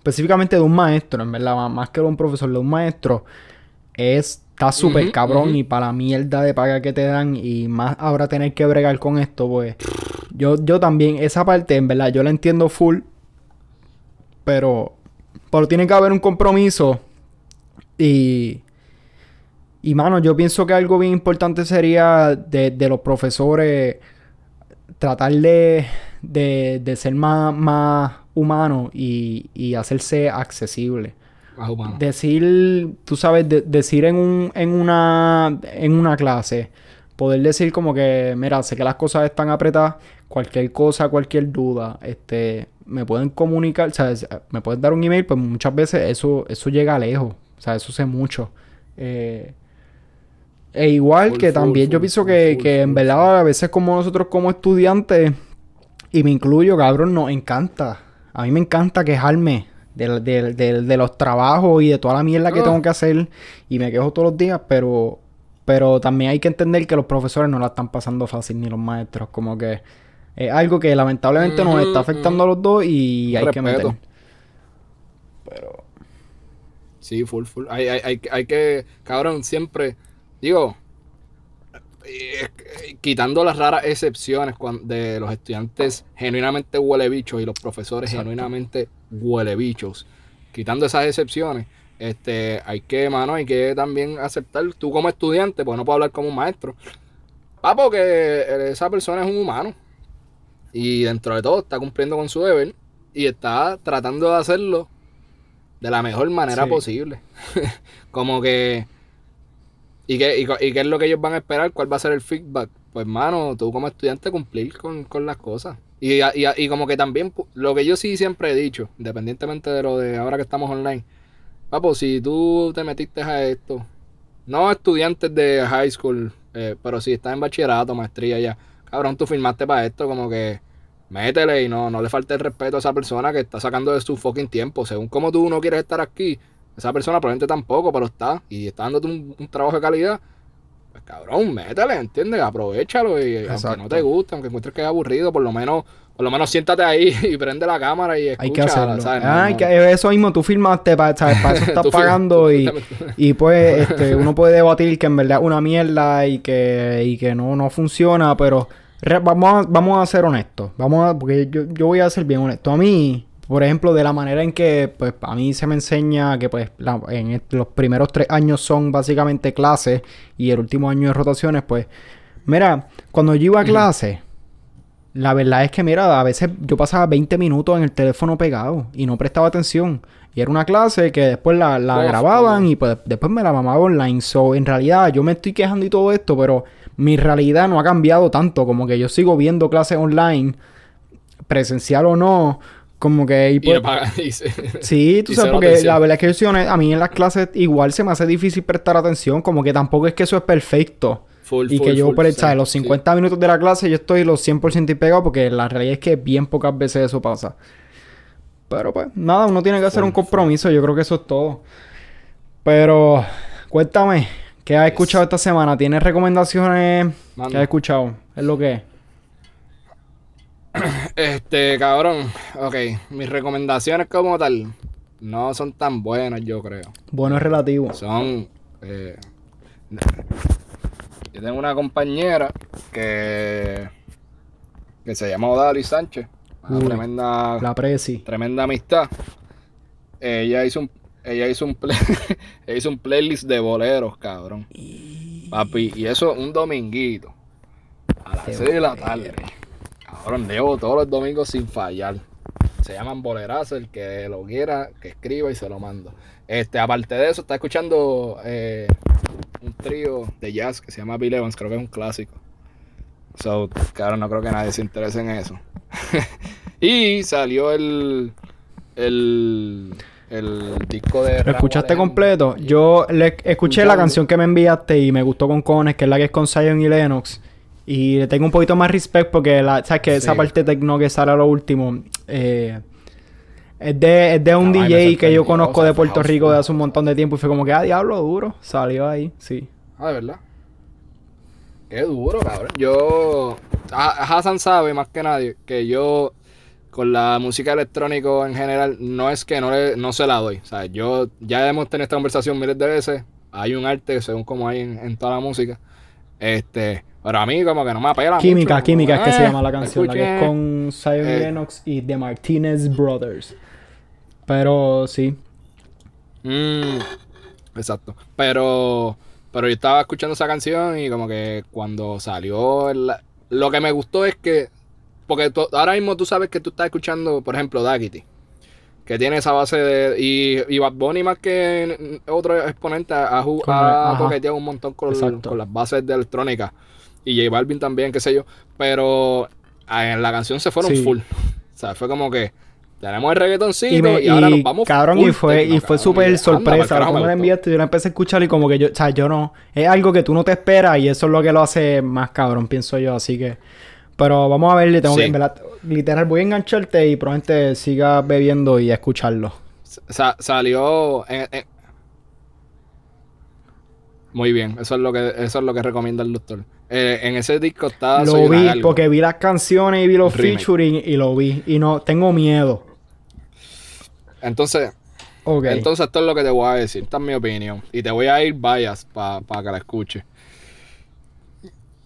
específicamente de un maestro, en verdad, más, que de un profesor, de un maestro, es, está súper cabrón y para la mierda de paga que te dan y más ahora tener que bregar con esto, pues yo, yo también, esa parte, en verdad, yo la entiendo full, pero, pero tiene que haber un compromiso y... Y mano, yo pienso que algo bien importante sería de, de los profesores tratar de, de, de ser más, más humano y, y hacerse accesible. Más humano. Decir, tú sabes, de- decir en, un, en, una, en una clase, poder decir como que, mira, sé que las cosas están apretadas, cualquier cosa, cualquier duda, este, me pueden comunicar, ¿sabes? Me pueden dar un email, pues muchas veces eso, eso llega lejos, o sea, eso sé mucho. Eh, e igual Full, que full, también yo pienso full, que, que en verdad a veces como nosotros como estudiantes, y me incluyo, cabrón, nos encanta. A mí me encanta quejarme de, de- de- de los trabajos y de toda la mierda que Ah. tengo que hacer. Y me quejo todos los días, pero, pero también hay que entender que los profesores no la están pasando fácil, ni los maestros. Como que es algo que lamentablemente nos está afectando a los dos y hay que meter. Pero, Sí, full, full. Hay, hay, hay, hay que, cabrón, siempre, digo, eh, eh, quitando las raras excepciones de los estudiantes genuinamente huele bichos y los profesores Exacto. genuinamente huele bichos, quitando esas excepciones, este, hay que, mano, hay que también aceptar, tú como estudiante, pues no puedo hablar como un maestro, papo, que esa persona es un humano y dentro de todo está cumpliendo con su deber y está tratando de hacerlo de la mejor manera Sí. posible. [LAUGHS] Como que. ¿Y qué, y, qué es lo que ellos van a esperar? ¿Cuál va a ser el feedback? Pues, mano, tú como estudiante cumplir con, las cosas. Y, como que también, lo que yo sí siempre he dicho, independientemente de lo de ahora que estamos online, papo, si tú te metiste a esto, no estudiantes de high school, eh, pero si estás en bachillerato, maestría ya, cabrón, tú firmaste para esto, como que métele y no, no le falte el respeto a esa persona que está sacando de su fucking tiempo. Según como tú no quieres estar aquí, esa persona probablemente tampoco, pero está. Y está dándote un, un trabajo de calidad. Pues cabrón, métele, ¿entiendes? Aprovechalo y aunque no te guste, aunque encuentres que es aburrido, por lo menos, por lo menos siéntate ahí [LAUGHS] y prende la cámara y escucha. Hay que hacerlo. ¿sabes? Ah, hay No- que- eso mismo, tú filmaste, para, ¿sabes? Para eso [LAUGHS] estás pagando y, y pues [LAUGHS] este, uno puede debatir que en verdad es una mierda y que, y que no, no funciona, pero re- vamos, a, vamos a ser honestos. Vamos a, porque yo, yo voy a ser bien honesto. A mí, por ejemplo, de la manera en que pues a mí se me enseña que pues la- en los primeros tres años son básicamente clases y el último año de rotaciones, pues mira, cuando yo iba a clase, la verdad es que, mira, a veces yo pasaba 20 minutos en el teléfono pegado y no prestaba atención. Y era una clase que después la, la Uf, grababan y pues después me la mamaba online. So, en realidad, yo me estoy quejando y todo esto, pero mi realidad no ha cambiado tanto. Como que yo sigo viendo clases online, presencial o no. Como que... y y pues- no paga- [LAUGHS] y se- Sí, tú Y sabes, porque atención. la verdad es que yo soy honesto, a mí en las clases igual se me hace difícil prestar atención, como que tampoco es que eso es perfecto. Full, y full, que yo, por el, los sí. 50 minutos de la clase, yo estoy los 100% pegado, porque la realidad es que bien pocas veces eso pasa. Pero pues, nada, uno tiene que hacer Full, un compromiso, yo creo que eso es todo. Pero, cuéntame, ¿qué has escuchado esta semana? ¿Tienes recomendaciones? Manda. ¿Qué has escuchado? Es lo que es. [CLEARS THROAT] Este, cabrón. Ok, mis recomendaciones como tal no son tan buenas, yo creo. Bueno, es relativo. Son. eh, yo tengo una compañera que. que se llama Odali Sánchez. Una Uy, tremenda. La presi. Tremenda amistad. Ella hizo un. Ella hizo un play- [LAUGHS] ella hizo un playlist de boleros, cabrón. Papi, y eso un dominguito. A las De 6 de la tarde. Cabrón, llevo todos los domingos sin fallar. Se llaman bolerazos, el que lo quiera, que escriba y se lo mando. Este, aparte de eso, está escuchando eh, un trío de jazz que se llama Bill Evans, creo que es un clásico. So, claro, no creo que nadie se interese en eso. [LAUGHS] y salió el, el, el disco de... ¿Lo escuchaste completo? Yo le escuché la canción que me enviaste y me gustó con cones, que es la que es con Zion y Lennox. Y le tengo un poquito más respect porque la, sabes que esa parte tecno que sale a lo último eh, es de, es de un DJ que yo sorprendió, conozco de Puerto Rico de hace un montón de tiempo y fue como que, ah, diablo, duro. Salió ahí, sí. Ah, de verdad. Qué duro, cabrón. Yo. Ha- Hassan sabe más que nadie que yo con la música electrónica en general no es que no, le, no se la doy. O sea, yo ya hemos tenido esta conversación miles de veces. Hay un arte, según como hay en, en toda la música. Este. Pero a mí como que no me apela Química, mucho, Química es como, que se eh, llama la canción, la que es escuché. con Zion Eh. Lennox y The Martinez Brothers. Pero sí. Mm, exacto. Pero, pero yo estaba escuchando esa canción y como que cuando salió el- lo que me gustó es que porque tú- ahora mismo tú sabes que tú estás escuchando, por ejemplo, Daggity, que tiene esa base de y, y Bad Bunny más que otro exponente ha, ha ajá. toqueteado un montón con, con las bases de electrónica y J Balvin también, qué sé yo, pero en la canción se fueron Sí. full. O sea, fue como que tenemos el reggaetoncito Y, y, me- ahora y, nos vamos cabrón, full y fue, y fue súper anda, sorpresa. Como me la enviaste, yo la empecé a escuchar y como que yo, o sea, yo no. Es algo que tú no te esperas y eso es lo que lo hace más cabrón, pienso yo. Así que. Pero vamos a ver, le tengo que, Sí. verdad, literal, voy a engancharte y probablemente siga bebiendo y a escucharlo. Sa- salió en- en- muy bien eso es lo que eso es lo que recomienda el doctor Eh, en ese disco está lo vi porque vi las canciones y vi los Remake. featuring y lo vi. Y no, tengo miedo. entonces entonces esto es lo que te voy a decir esta es mi opinión y te voy a ir bias para que la escuches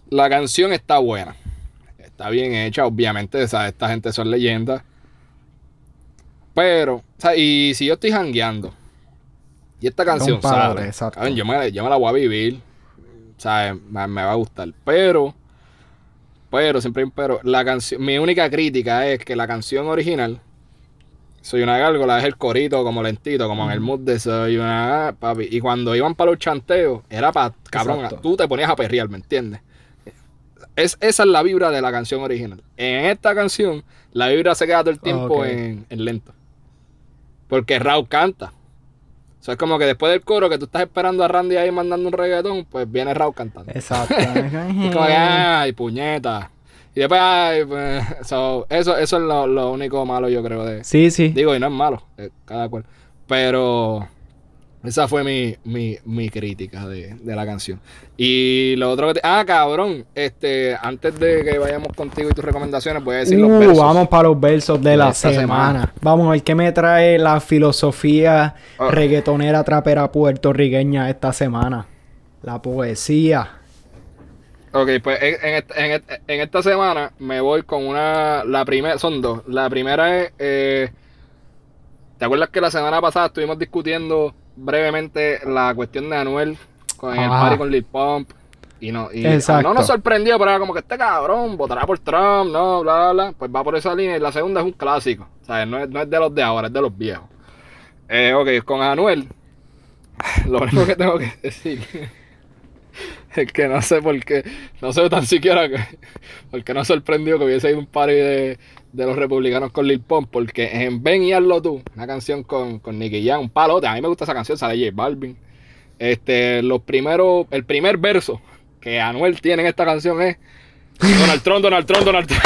la canción está buena está bien hecha obviamente esta gente son leyendas pero o sea, y si yo estoy jangueando y esta canción palote, sale cabrón, yo, me, yo me la voy a vivir sea, me, me va a gustar pero pero siempre hay un pero la canción mi única crítica es que la canción original soy una gárgola, es el corito como lentito, como en el mood de soy una papi. Y cuando iban para los chanteos, era para, cabrón, Exacto. tú te ponías a perrear, ¿me entiendes? Es, esa es la vibra de la canción original. En esta canción, la vibra se queda todo el tiempo en, en lento. Porque Raúl canta. Sea, es como que después del coro que tú estás esperando a Randy ahí mandando un reggaetón, pues viene Raúl cantando. Exacto. [LAUGHS] Es como que, [LAUGHS] ay, puñeta. Y después, ay, pues, so, eso, eso es lo, lo único malo, yo creo, de... Sí, sí. Digo, y no es malo, eh, cada cual. Pero esa fue mi, mi, mi crítica de, de la canción. Y lo otro que... te- Ah, cabrón, este, antes de que vayamos contigo y tus recomendaciones, voy a decir los Uh, versos. vamos para los versos de de la semana. semana. Vamos, el que me trae la filosofía Ah. reggaetonera trapera puertorriqueña esta semana. La poesía. Ok, pues en, en en esta semana me voy con una. La primera, son dos. La primera es. eh, ¿Te acuerdas que la semana pasada estuvimos discutiendo brevemente la cuestión de Anuel con el Ajá. party con Lil Pump? Y no, y Exacto. no nos sorprendió, pero era como que este cabrón votará por Trump, no, bla, bla, bla. Pues va por esa línea. Y la segunda es un clásico. O sea, no es, no es de los de ahora, es de los viejos. Eh, ok, con Anuel. [SIGHS] Lo único que tengo que [LAUGHS] decir [LAUGHS] es que no sé por qué, no sé tan siquiera que, [LAUGHS] porque no sorprendió que hubiese ido un party de, de los republicanos con Lil Pump, porque en Ven y hazlo tú, una canción con, con Nicky Jam, un palote, a mí me gusta esa canción, sale J Balvin. Este, los primeros, el primer verso que Anuel tiene en esta canción es Donald Trump, Donald Trump, Donald Trump.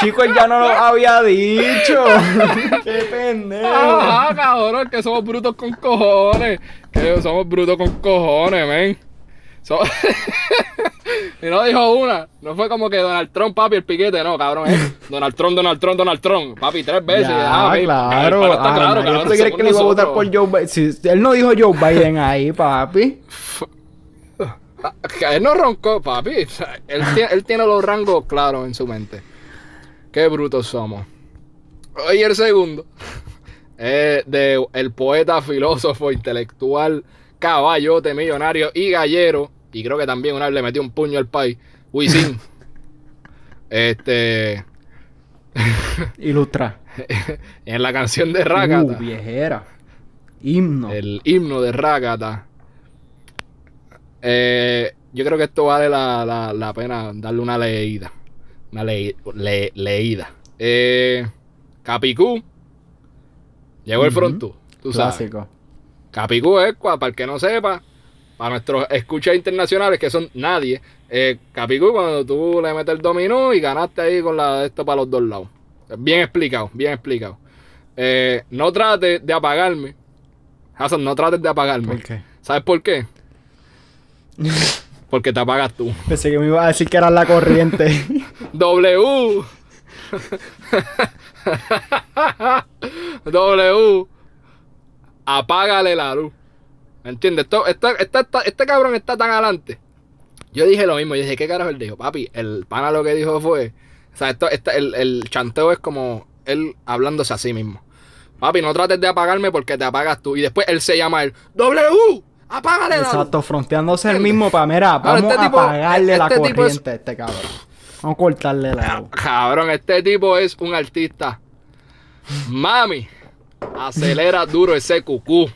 Chico, él ya no lo había dicho. [LAUGHS] Qué pendejo. Ajá, cabrón, que somos brutos con cojones. Que somos brutos con cojones, men. So- [LAUGHS] y no dijo una. No fue como que Donald Trump, papi, el piquete. No, cabrón, es Donald Trump, Donald Trump, Donald Trump. Papi, tres veces. Ya, Ah, papi, claro. pana está Ah, claro, cabrón, ¿Tú crees que le iba a votar por. Joe Biden? Si él no dijo Joe Biden ahí, papi. [LAUGHS] Ah, Él no roncó, papi. Él tiene, él tiene los rangos claros en su mente. Qué brutos somos. Y el segundo [LAUGHS] es de el poeta, filósofo, intelectual, caballote, millonario y gallero. Y creo que también una vez le metió un puño al país. Wisin. [LAUGHS] este. [LAUGHS] Ilustra. [LAUGHS] en la canción de Uh, Rakata. viejera. Himno. el himno de Rakata. Eh, yo creo que esto vale la, la- la pena darle una leída. Una lei- le- leída. Eh, Capicú. Llegó el frontú. Tú sabes. Capicú es, para el que no sepa, para nuestros escuchas internacionales que son nadie. Eh, Capicú cuando tú le metes el dominó y ganaste ahí con la de esto para los dos lados. Bien explicado, bien explicado. Eh, no trates de apagarme. Hassan, no trates de apagarme. ¿Por qué? ¿Sabes por qué? [LAUGHS] Porque te apagas tú. Pensé que me iba a decir que era la corriente. [LAUGHS] W. [LAUGHS] w. Apágale la luz. ¿Me entiendes? Esto, esto- esta- esta- este cabrón está tan adelante. Yo dije lo mismo. Yo dije, ¿qué carajo él dijo? Papi, el pana lo que dijo fue. O sea, esto, esta- el, el chanteo es como él hablándose a sí mismo. Papi, no trates de apagarme porque te apagas tú. Y después él se llama él. W. Apágale la luz. Exacto, fronteándose el mismo para, mira, vamos este a tipo- apagarle la este es- corriente a este cabrón. Vamos a cortarle la luz. Cabrón, este tipo es un artista. Mami, acelera duro ese cucú.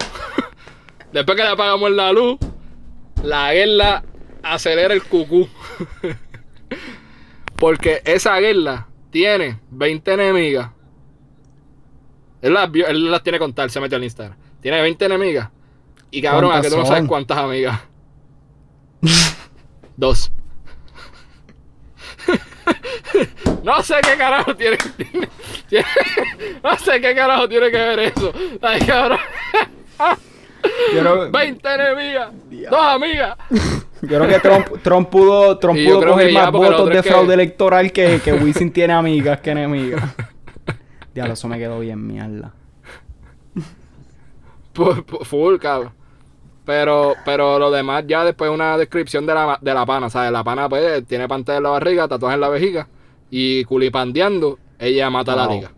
[LAUGHS] Después que le apagamos la luz, la guerra acelera el cucú. [LAUGHS] Porque esa guerra tiene 20 enemigas. Él las, vio- él las tiene contar, se metió al Instagram. Tiene 20 enemigas. Y cabrón, a ¿Cuántas que tú no sabes cuántas amigas. [LAUGHS] Dos. No sé qué carajo tiene, tiene- tiene- No sé qué carajo tiene que ver eso. Ay, cabrón. Creo, 20 enemigas. Dos amigas. yo creo que Trump, Trump pudo, Trump pudo coger ya, más votos de que- fraude electoral que, que Wisin tiene amigas que enemigas. [LAUGHS] Diablo, eso me quedó bien mierda. Full, cabrón. Pero, pero lo demás ya después una descripción de la, de la pana, ¿sabes? La pana pues tiene pantalla en la barriga, tatuaje en la vejiga y culipandeando, ella mata a la liga.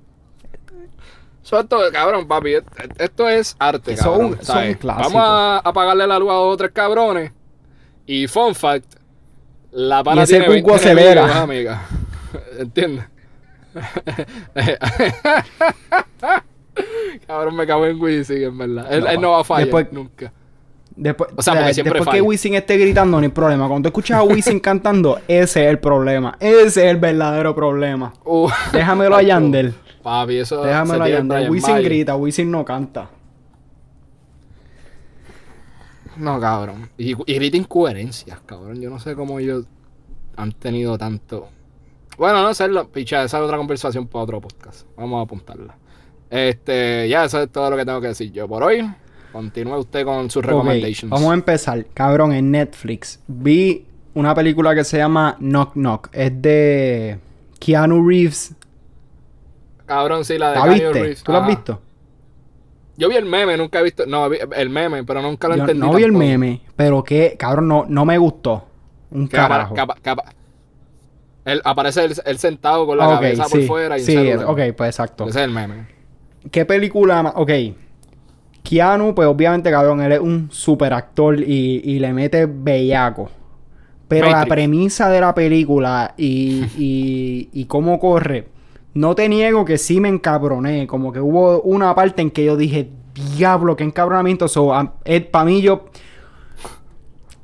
So, esto, cabrón, papi, et- et- esto es arte, cabrón, un clásico. Vamos a apagarle la luz a dos o tres cabrones y fun fact, la pana Y ese tiene cuco 20 acelera. enemigos, amiga. [LAUGHS] ¿Entiendes? [LAUGHS] Cabrón, me cago en Wisin, en verdad. Él, No, él no va a fallar después- nunca. Después, O sea, porque siempre después que Wisin esté gritando, no hay problema. Cuando tú escuchas a Wisin [LAUGHS] cantando, ese es el problema. Ese es el verdadero problema. Uh, Déjamelo a Yandel. [LAUGHS] Papi, eso. Déjamelo a Yandel. Wisin grita, Wisin no canta. No, cabrón. Y, y grita incoherencias, cabrón. Yo no sé cómo ellos han tenido tanto. Bueno, no sé, picha, esa es otra conversación para otro podcast. Vamos a apuntarla. Este, ya, eso es todo lo que tengo que decir yo por hoy. Continúe usted con sus recommendations. vamos a empezar. Cabrón, en Netflix vi una película que se llama Knock Knock. Es de Keanu Reeves. Cabrón, sí, la de ¿La Keanu viste? Reeves. ¿Tú la has visto? Yo vi el meme, nunca he visto. No, vi el meme, pero nunca lo Yo entendí. no vi el meme, pero que, cabrón, no, no me gustó. Un carajo. que apa- que apa- él aparece él, él sentado con la cabeza por fuera y sí, ok, pues exacto. Ese es el meme. ¿Qué película más? Ok. Keanu, pues obviamente, cabrón, él es un super actor y, y le mete bellaco. Pero la premisa de la película y, y, [LAUGHS] y cómo corre, no te niego que sí me encabroné. Como que hubo una parte en que yo dije, diablo, qué encabronamiento. So, para mí, yo.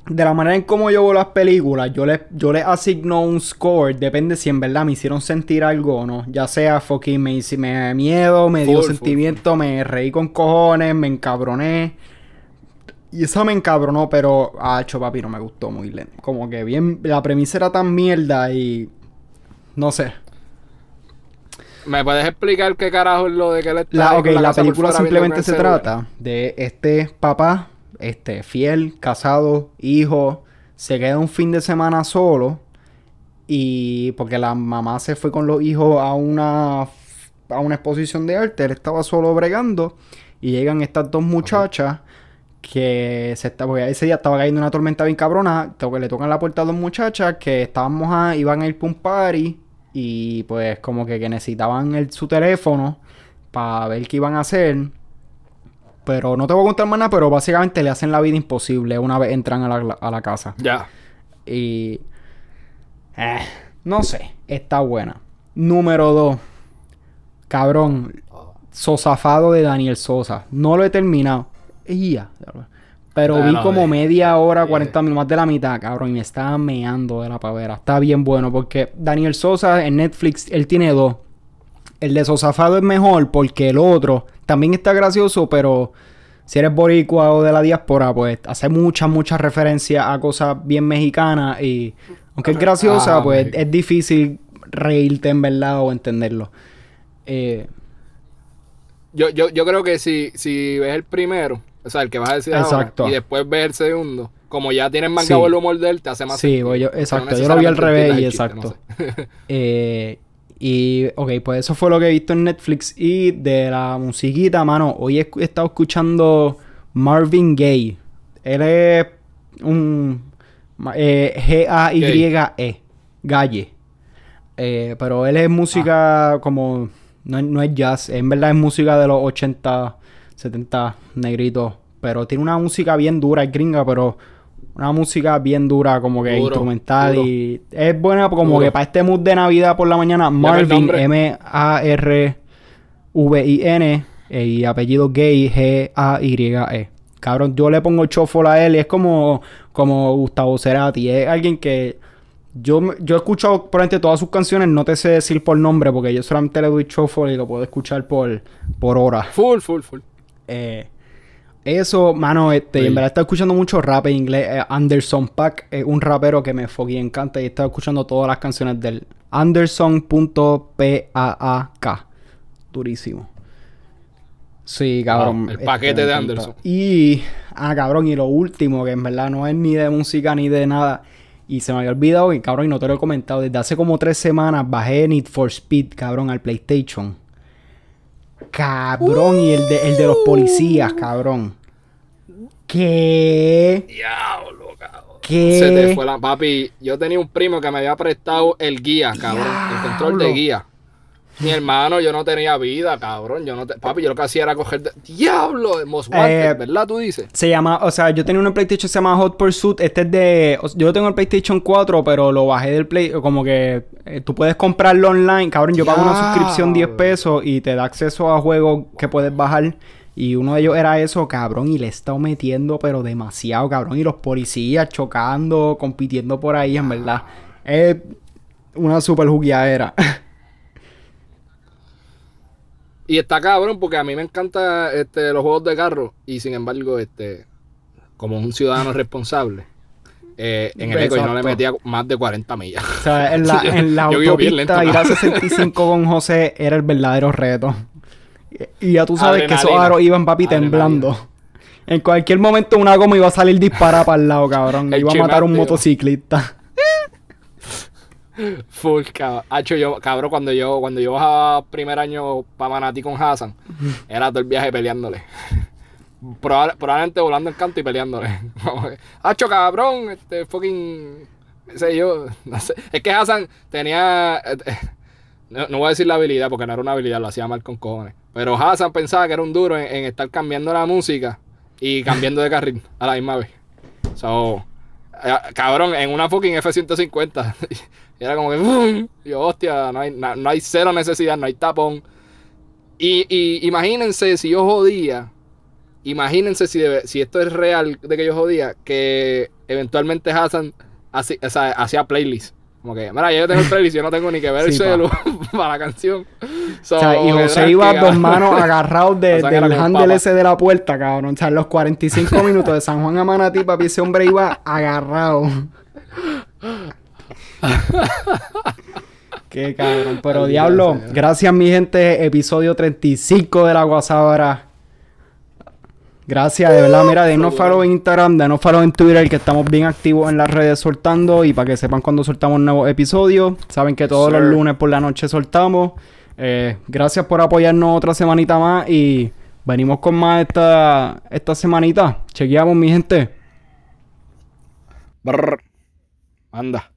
De la manera en cómo yo veo las películas, yo les, yo les asigno un score. Depende si en verdad me hicieron sentir algo o no. Ya sea fucking me hice me miedo, me dio Full, full. sentimiento, me reí con cojones, me encabroné. Y eso me encabronó, pero ah, cho papi no me gustó muy lento. Como que bien, la premisa era tan mierda y no sé. ¿Me puedes explicar qué carajo es lo de que él está La, ok, la película simplemente se trata de este papá, este fiel, casado, hijo, se queda un fin de semana solo y porque la mamá se fue con los hijos a una a una exposición de arte, él estaba solo bregando y llegan estas dos muchachas que se está, porque ese día estaba cayendo una tormenta bien cabrona, que le tocan la puerta a dos muchachas que estaban mojadas, iban a ir para un party y pues como que, que necesitaban el- su teléfono para ver qué iban a hacer. Pero no te voy a contar más nada, pero básicamente le hacen la vida imposible una vez entran a la, a la casa. Ya. Y... eh, no sé, está buena. Número 2. Cabrón, Sosafado de Daniel Sosa. No lo he terminado. Ya, Pero vi como eh, media hora, eh. 40 minutos, más de la mitad, cabrón. Y me estaba meando de la pavera. Está bien bueno porque Daniel Sosa en Netflix, él tiene dos. El de Sosafado es mejor porque el otro también está gracioso, pero si eres boricua o de la diáspora, pues hace muchas, muchas referencias a cosas bien mexicanas y aunque es graciosa, Ah, pues México. es difícil reírte en verdad o entenderlo. Eh, Yo, yo, yo creo que si, si ves el primero, o sea, el que vas a decir ahora, Exacto. y después ves el segundo, como ya tienes más Sí. el humor de él, te hace más Sí, sentido. pues yo- no exacto, yo lo vi al revés y exacto. no sé. [LAUGHS] Eh, y, ok, pues eso fue lo que he visto en Netflix. Y de la musiquita, mano, hoy he, estado escuchando Marvin Gaye. Él es un eh, G-A-Y-E, Gaye. Eh, pero él es música como, no, es- no es jazz, en verdad es música de los 80, 70 negritos. Pero tiene una música bien dura, es gringa, pero una música bien dura, como que Duro, instrumental duro. y es buena como Duro. que para este mood de Navidad por la mañana. Marvin. M-A-R-V-I-N eh, y apellido gay, G-A-Y-E. Cabrón, yo le pongo chofol a él y es como, como Gustavo Cerati. Es alguien que yo, yo he escuchado probablemente todas sus canciones, no te sé decir por nombre porque yo solamente le doy chofol y lo puedo escuchar por, por horas. Full, full, full. Eh, eso, mano, este, Sí. en verdad estoy escuchando mucho rap en inglés. Eh, Anderson Pack es un rapero que me fucking encanta y he estado escuchando todas las canciones del Anderson.paak. Durísimo. Sí, cabrón. Wow, el este, paquete de. Anderson. Y, ah, cabrón, y lo último, que en verdad no es ni de música ni de nada. Y se me había olvidado, y cabrón, y no te lo he comentado. Desde hace como tres semanas bajé Need for Speed, cabrón, al PlayStation. Cabrón, y el de, el de los policías, cabrón. ¿Qué? Diablo, cabrón. ¿Qué? Se te fue la papi. Yo tenía un primo que me había prestado el guía, cabrón. El control de guía. Mi hermano, yo no tenía vida, cabrón. Yo no te- Papi, yo lo que hacía era coger. de- Diablo, Most Wanted, Eh, ¿verdad? Tú dices. Se llama, o sea, yo tenía un PlayStation que se llama Hot Pursuit. Este es de. Yo tengo el PlayStation 4, pero lo bajé del Play. Como que eh, tú puedes comprarlo online. Cabrón, yo pago una suscripción 10 pesos y te da acceso a juegos que puedes bajar. Y uno de ellos era eso, cabrón. Y le he estado metiendo, pero demasiado, cabrón. Y los policías chocando, compitiendo por ahí, en verdad. Es una super jugueadera. [LAUGHS] Y está cabrón porque a mí me encanta este, los juegos de carro. Y sin embargo, este. como un ciudadano responsable, eh, en el eco yo no le metía más de 40 millas. O sea, en la, [LAUGHS] en la autopista ir a [LAUGHS] 65 con José era el verdadero reto. Y, ya tú sabes que esos aros iban papi temblando. En cualquier momento una goma iba a salir disparada para el lado, cabrón. [LAUGHS] iba a matar un motociclista. [LAUGHS] Full, cabrón. yo, cabrón, cuando yo, cuando yo bajaba primer año para Manatí con Hassan, [LAUGHS] era todo el viaje peleándole. probablemente volando el canto y peleándole. Hacho, cabrón, este fucking. sé yo. No sé. Es que Hassan tenía. Eh, no, voy a decir la habilidad porque no era una habilidad, lo hacía mal con cojones. Pero Hassan pensaba que era un duro en estar cambiando la música y cambiando de carril a la misma vez. So, eh, cabrón, en una fucking F-150. y [LAUGHS] era como que, yo, hostia, no hay, no, hay cero necesidad, no hay tapón. Y, imagínense si yo jodía, imagínense si, si esto es real de que yo jodía, que eventualmente Hassan hacía playlist. Como que, mira, yo tengo el [LAUGHS] playlist, yo no tengo ni que ver el celu [LAUGHS] para la canción. o sea, y José iba dos manos [LAUGHS] agarrados de, del handle ese de la puerta, cabrón. O sea, en los 45 minutos de San Juan a Manatí, papi, ese hombre iba agarrado. Qué cabrón. Pero diablo, gracias mi gente. Episodio 35 de la Guasábara. Gracias, de verdad. Mira, denos follow en Instagram, denos follow en Twitter, que estamos bien activos en las redes soltando. Y para que sepan cuando soltamos nuevos episodios. Saben que todos los lunes por la noche soltamos. Eh, gracias por apoyarnos otra semanita más. Y venimos con más esta, esta semanita. Chequeamos, mi gente. Brr. Anda.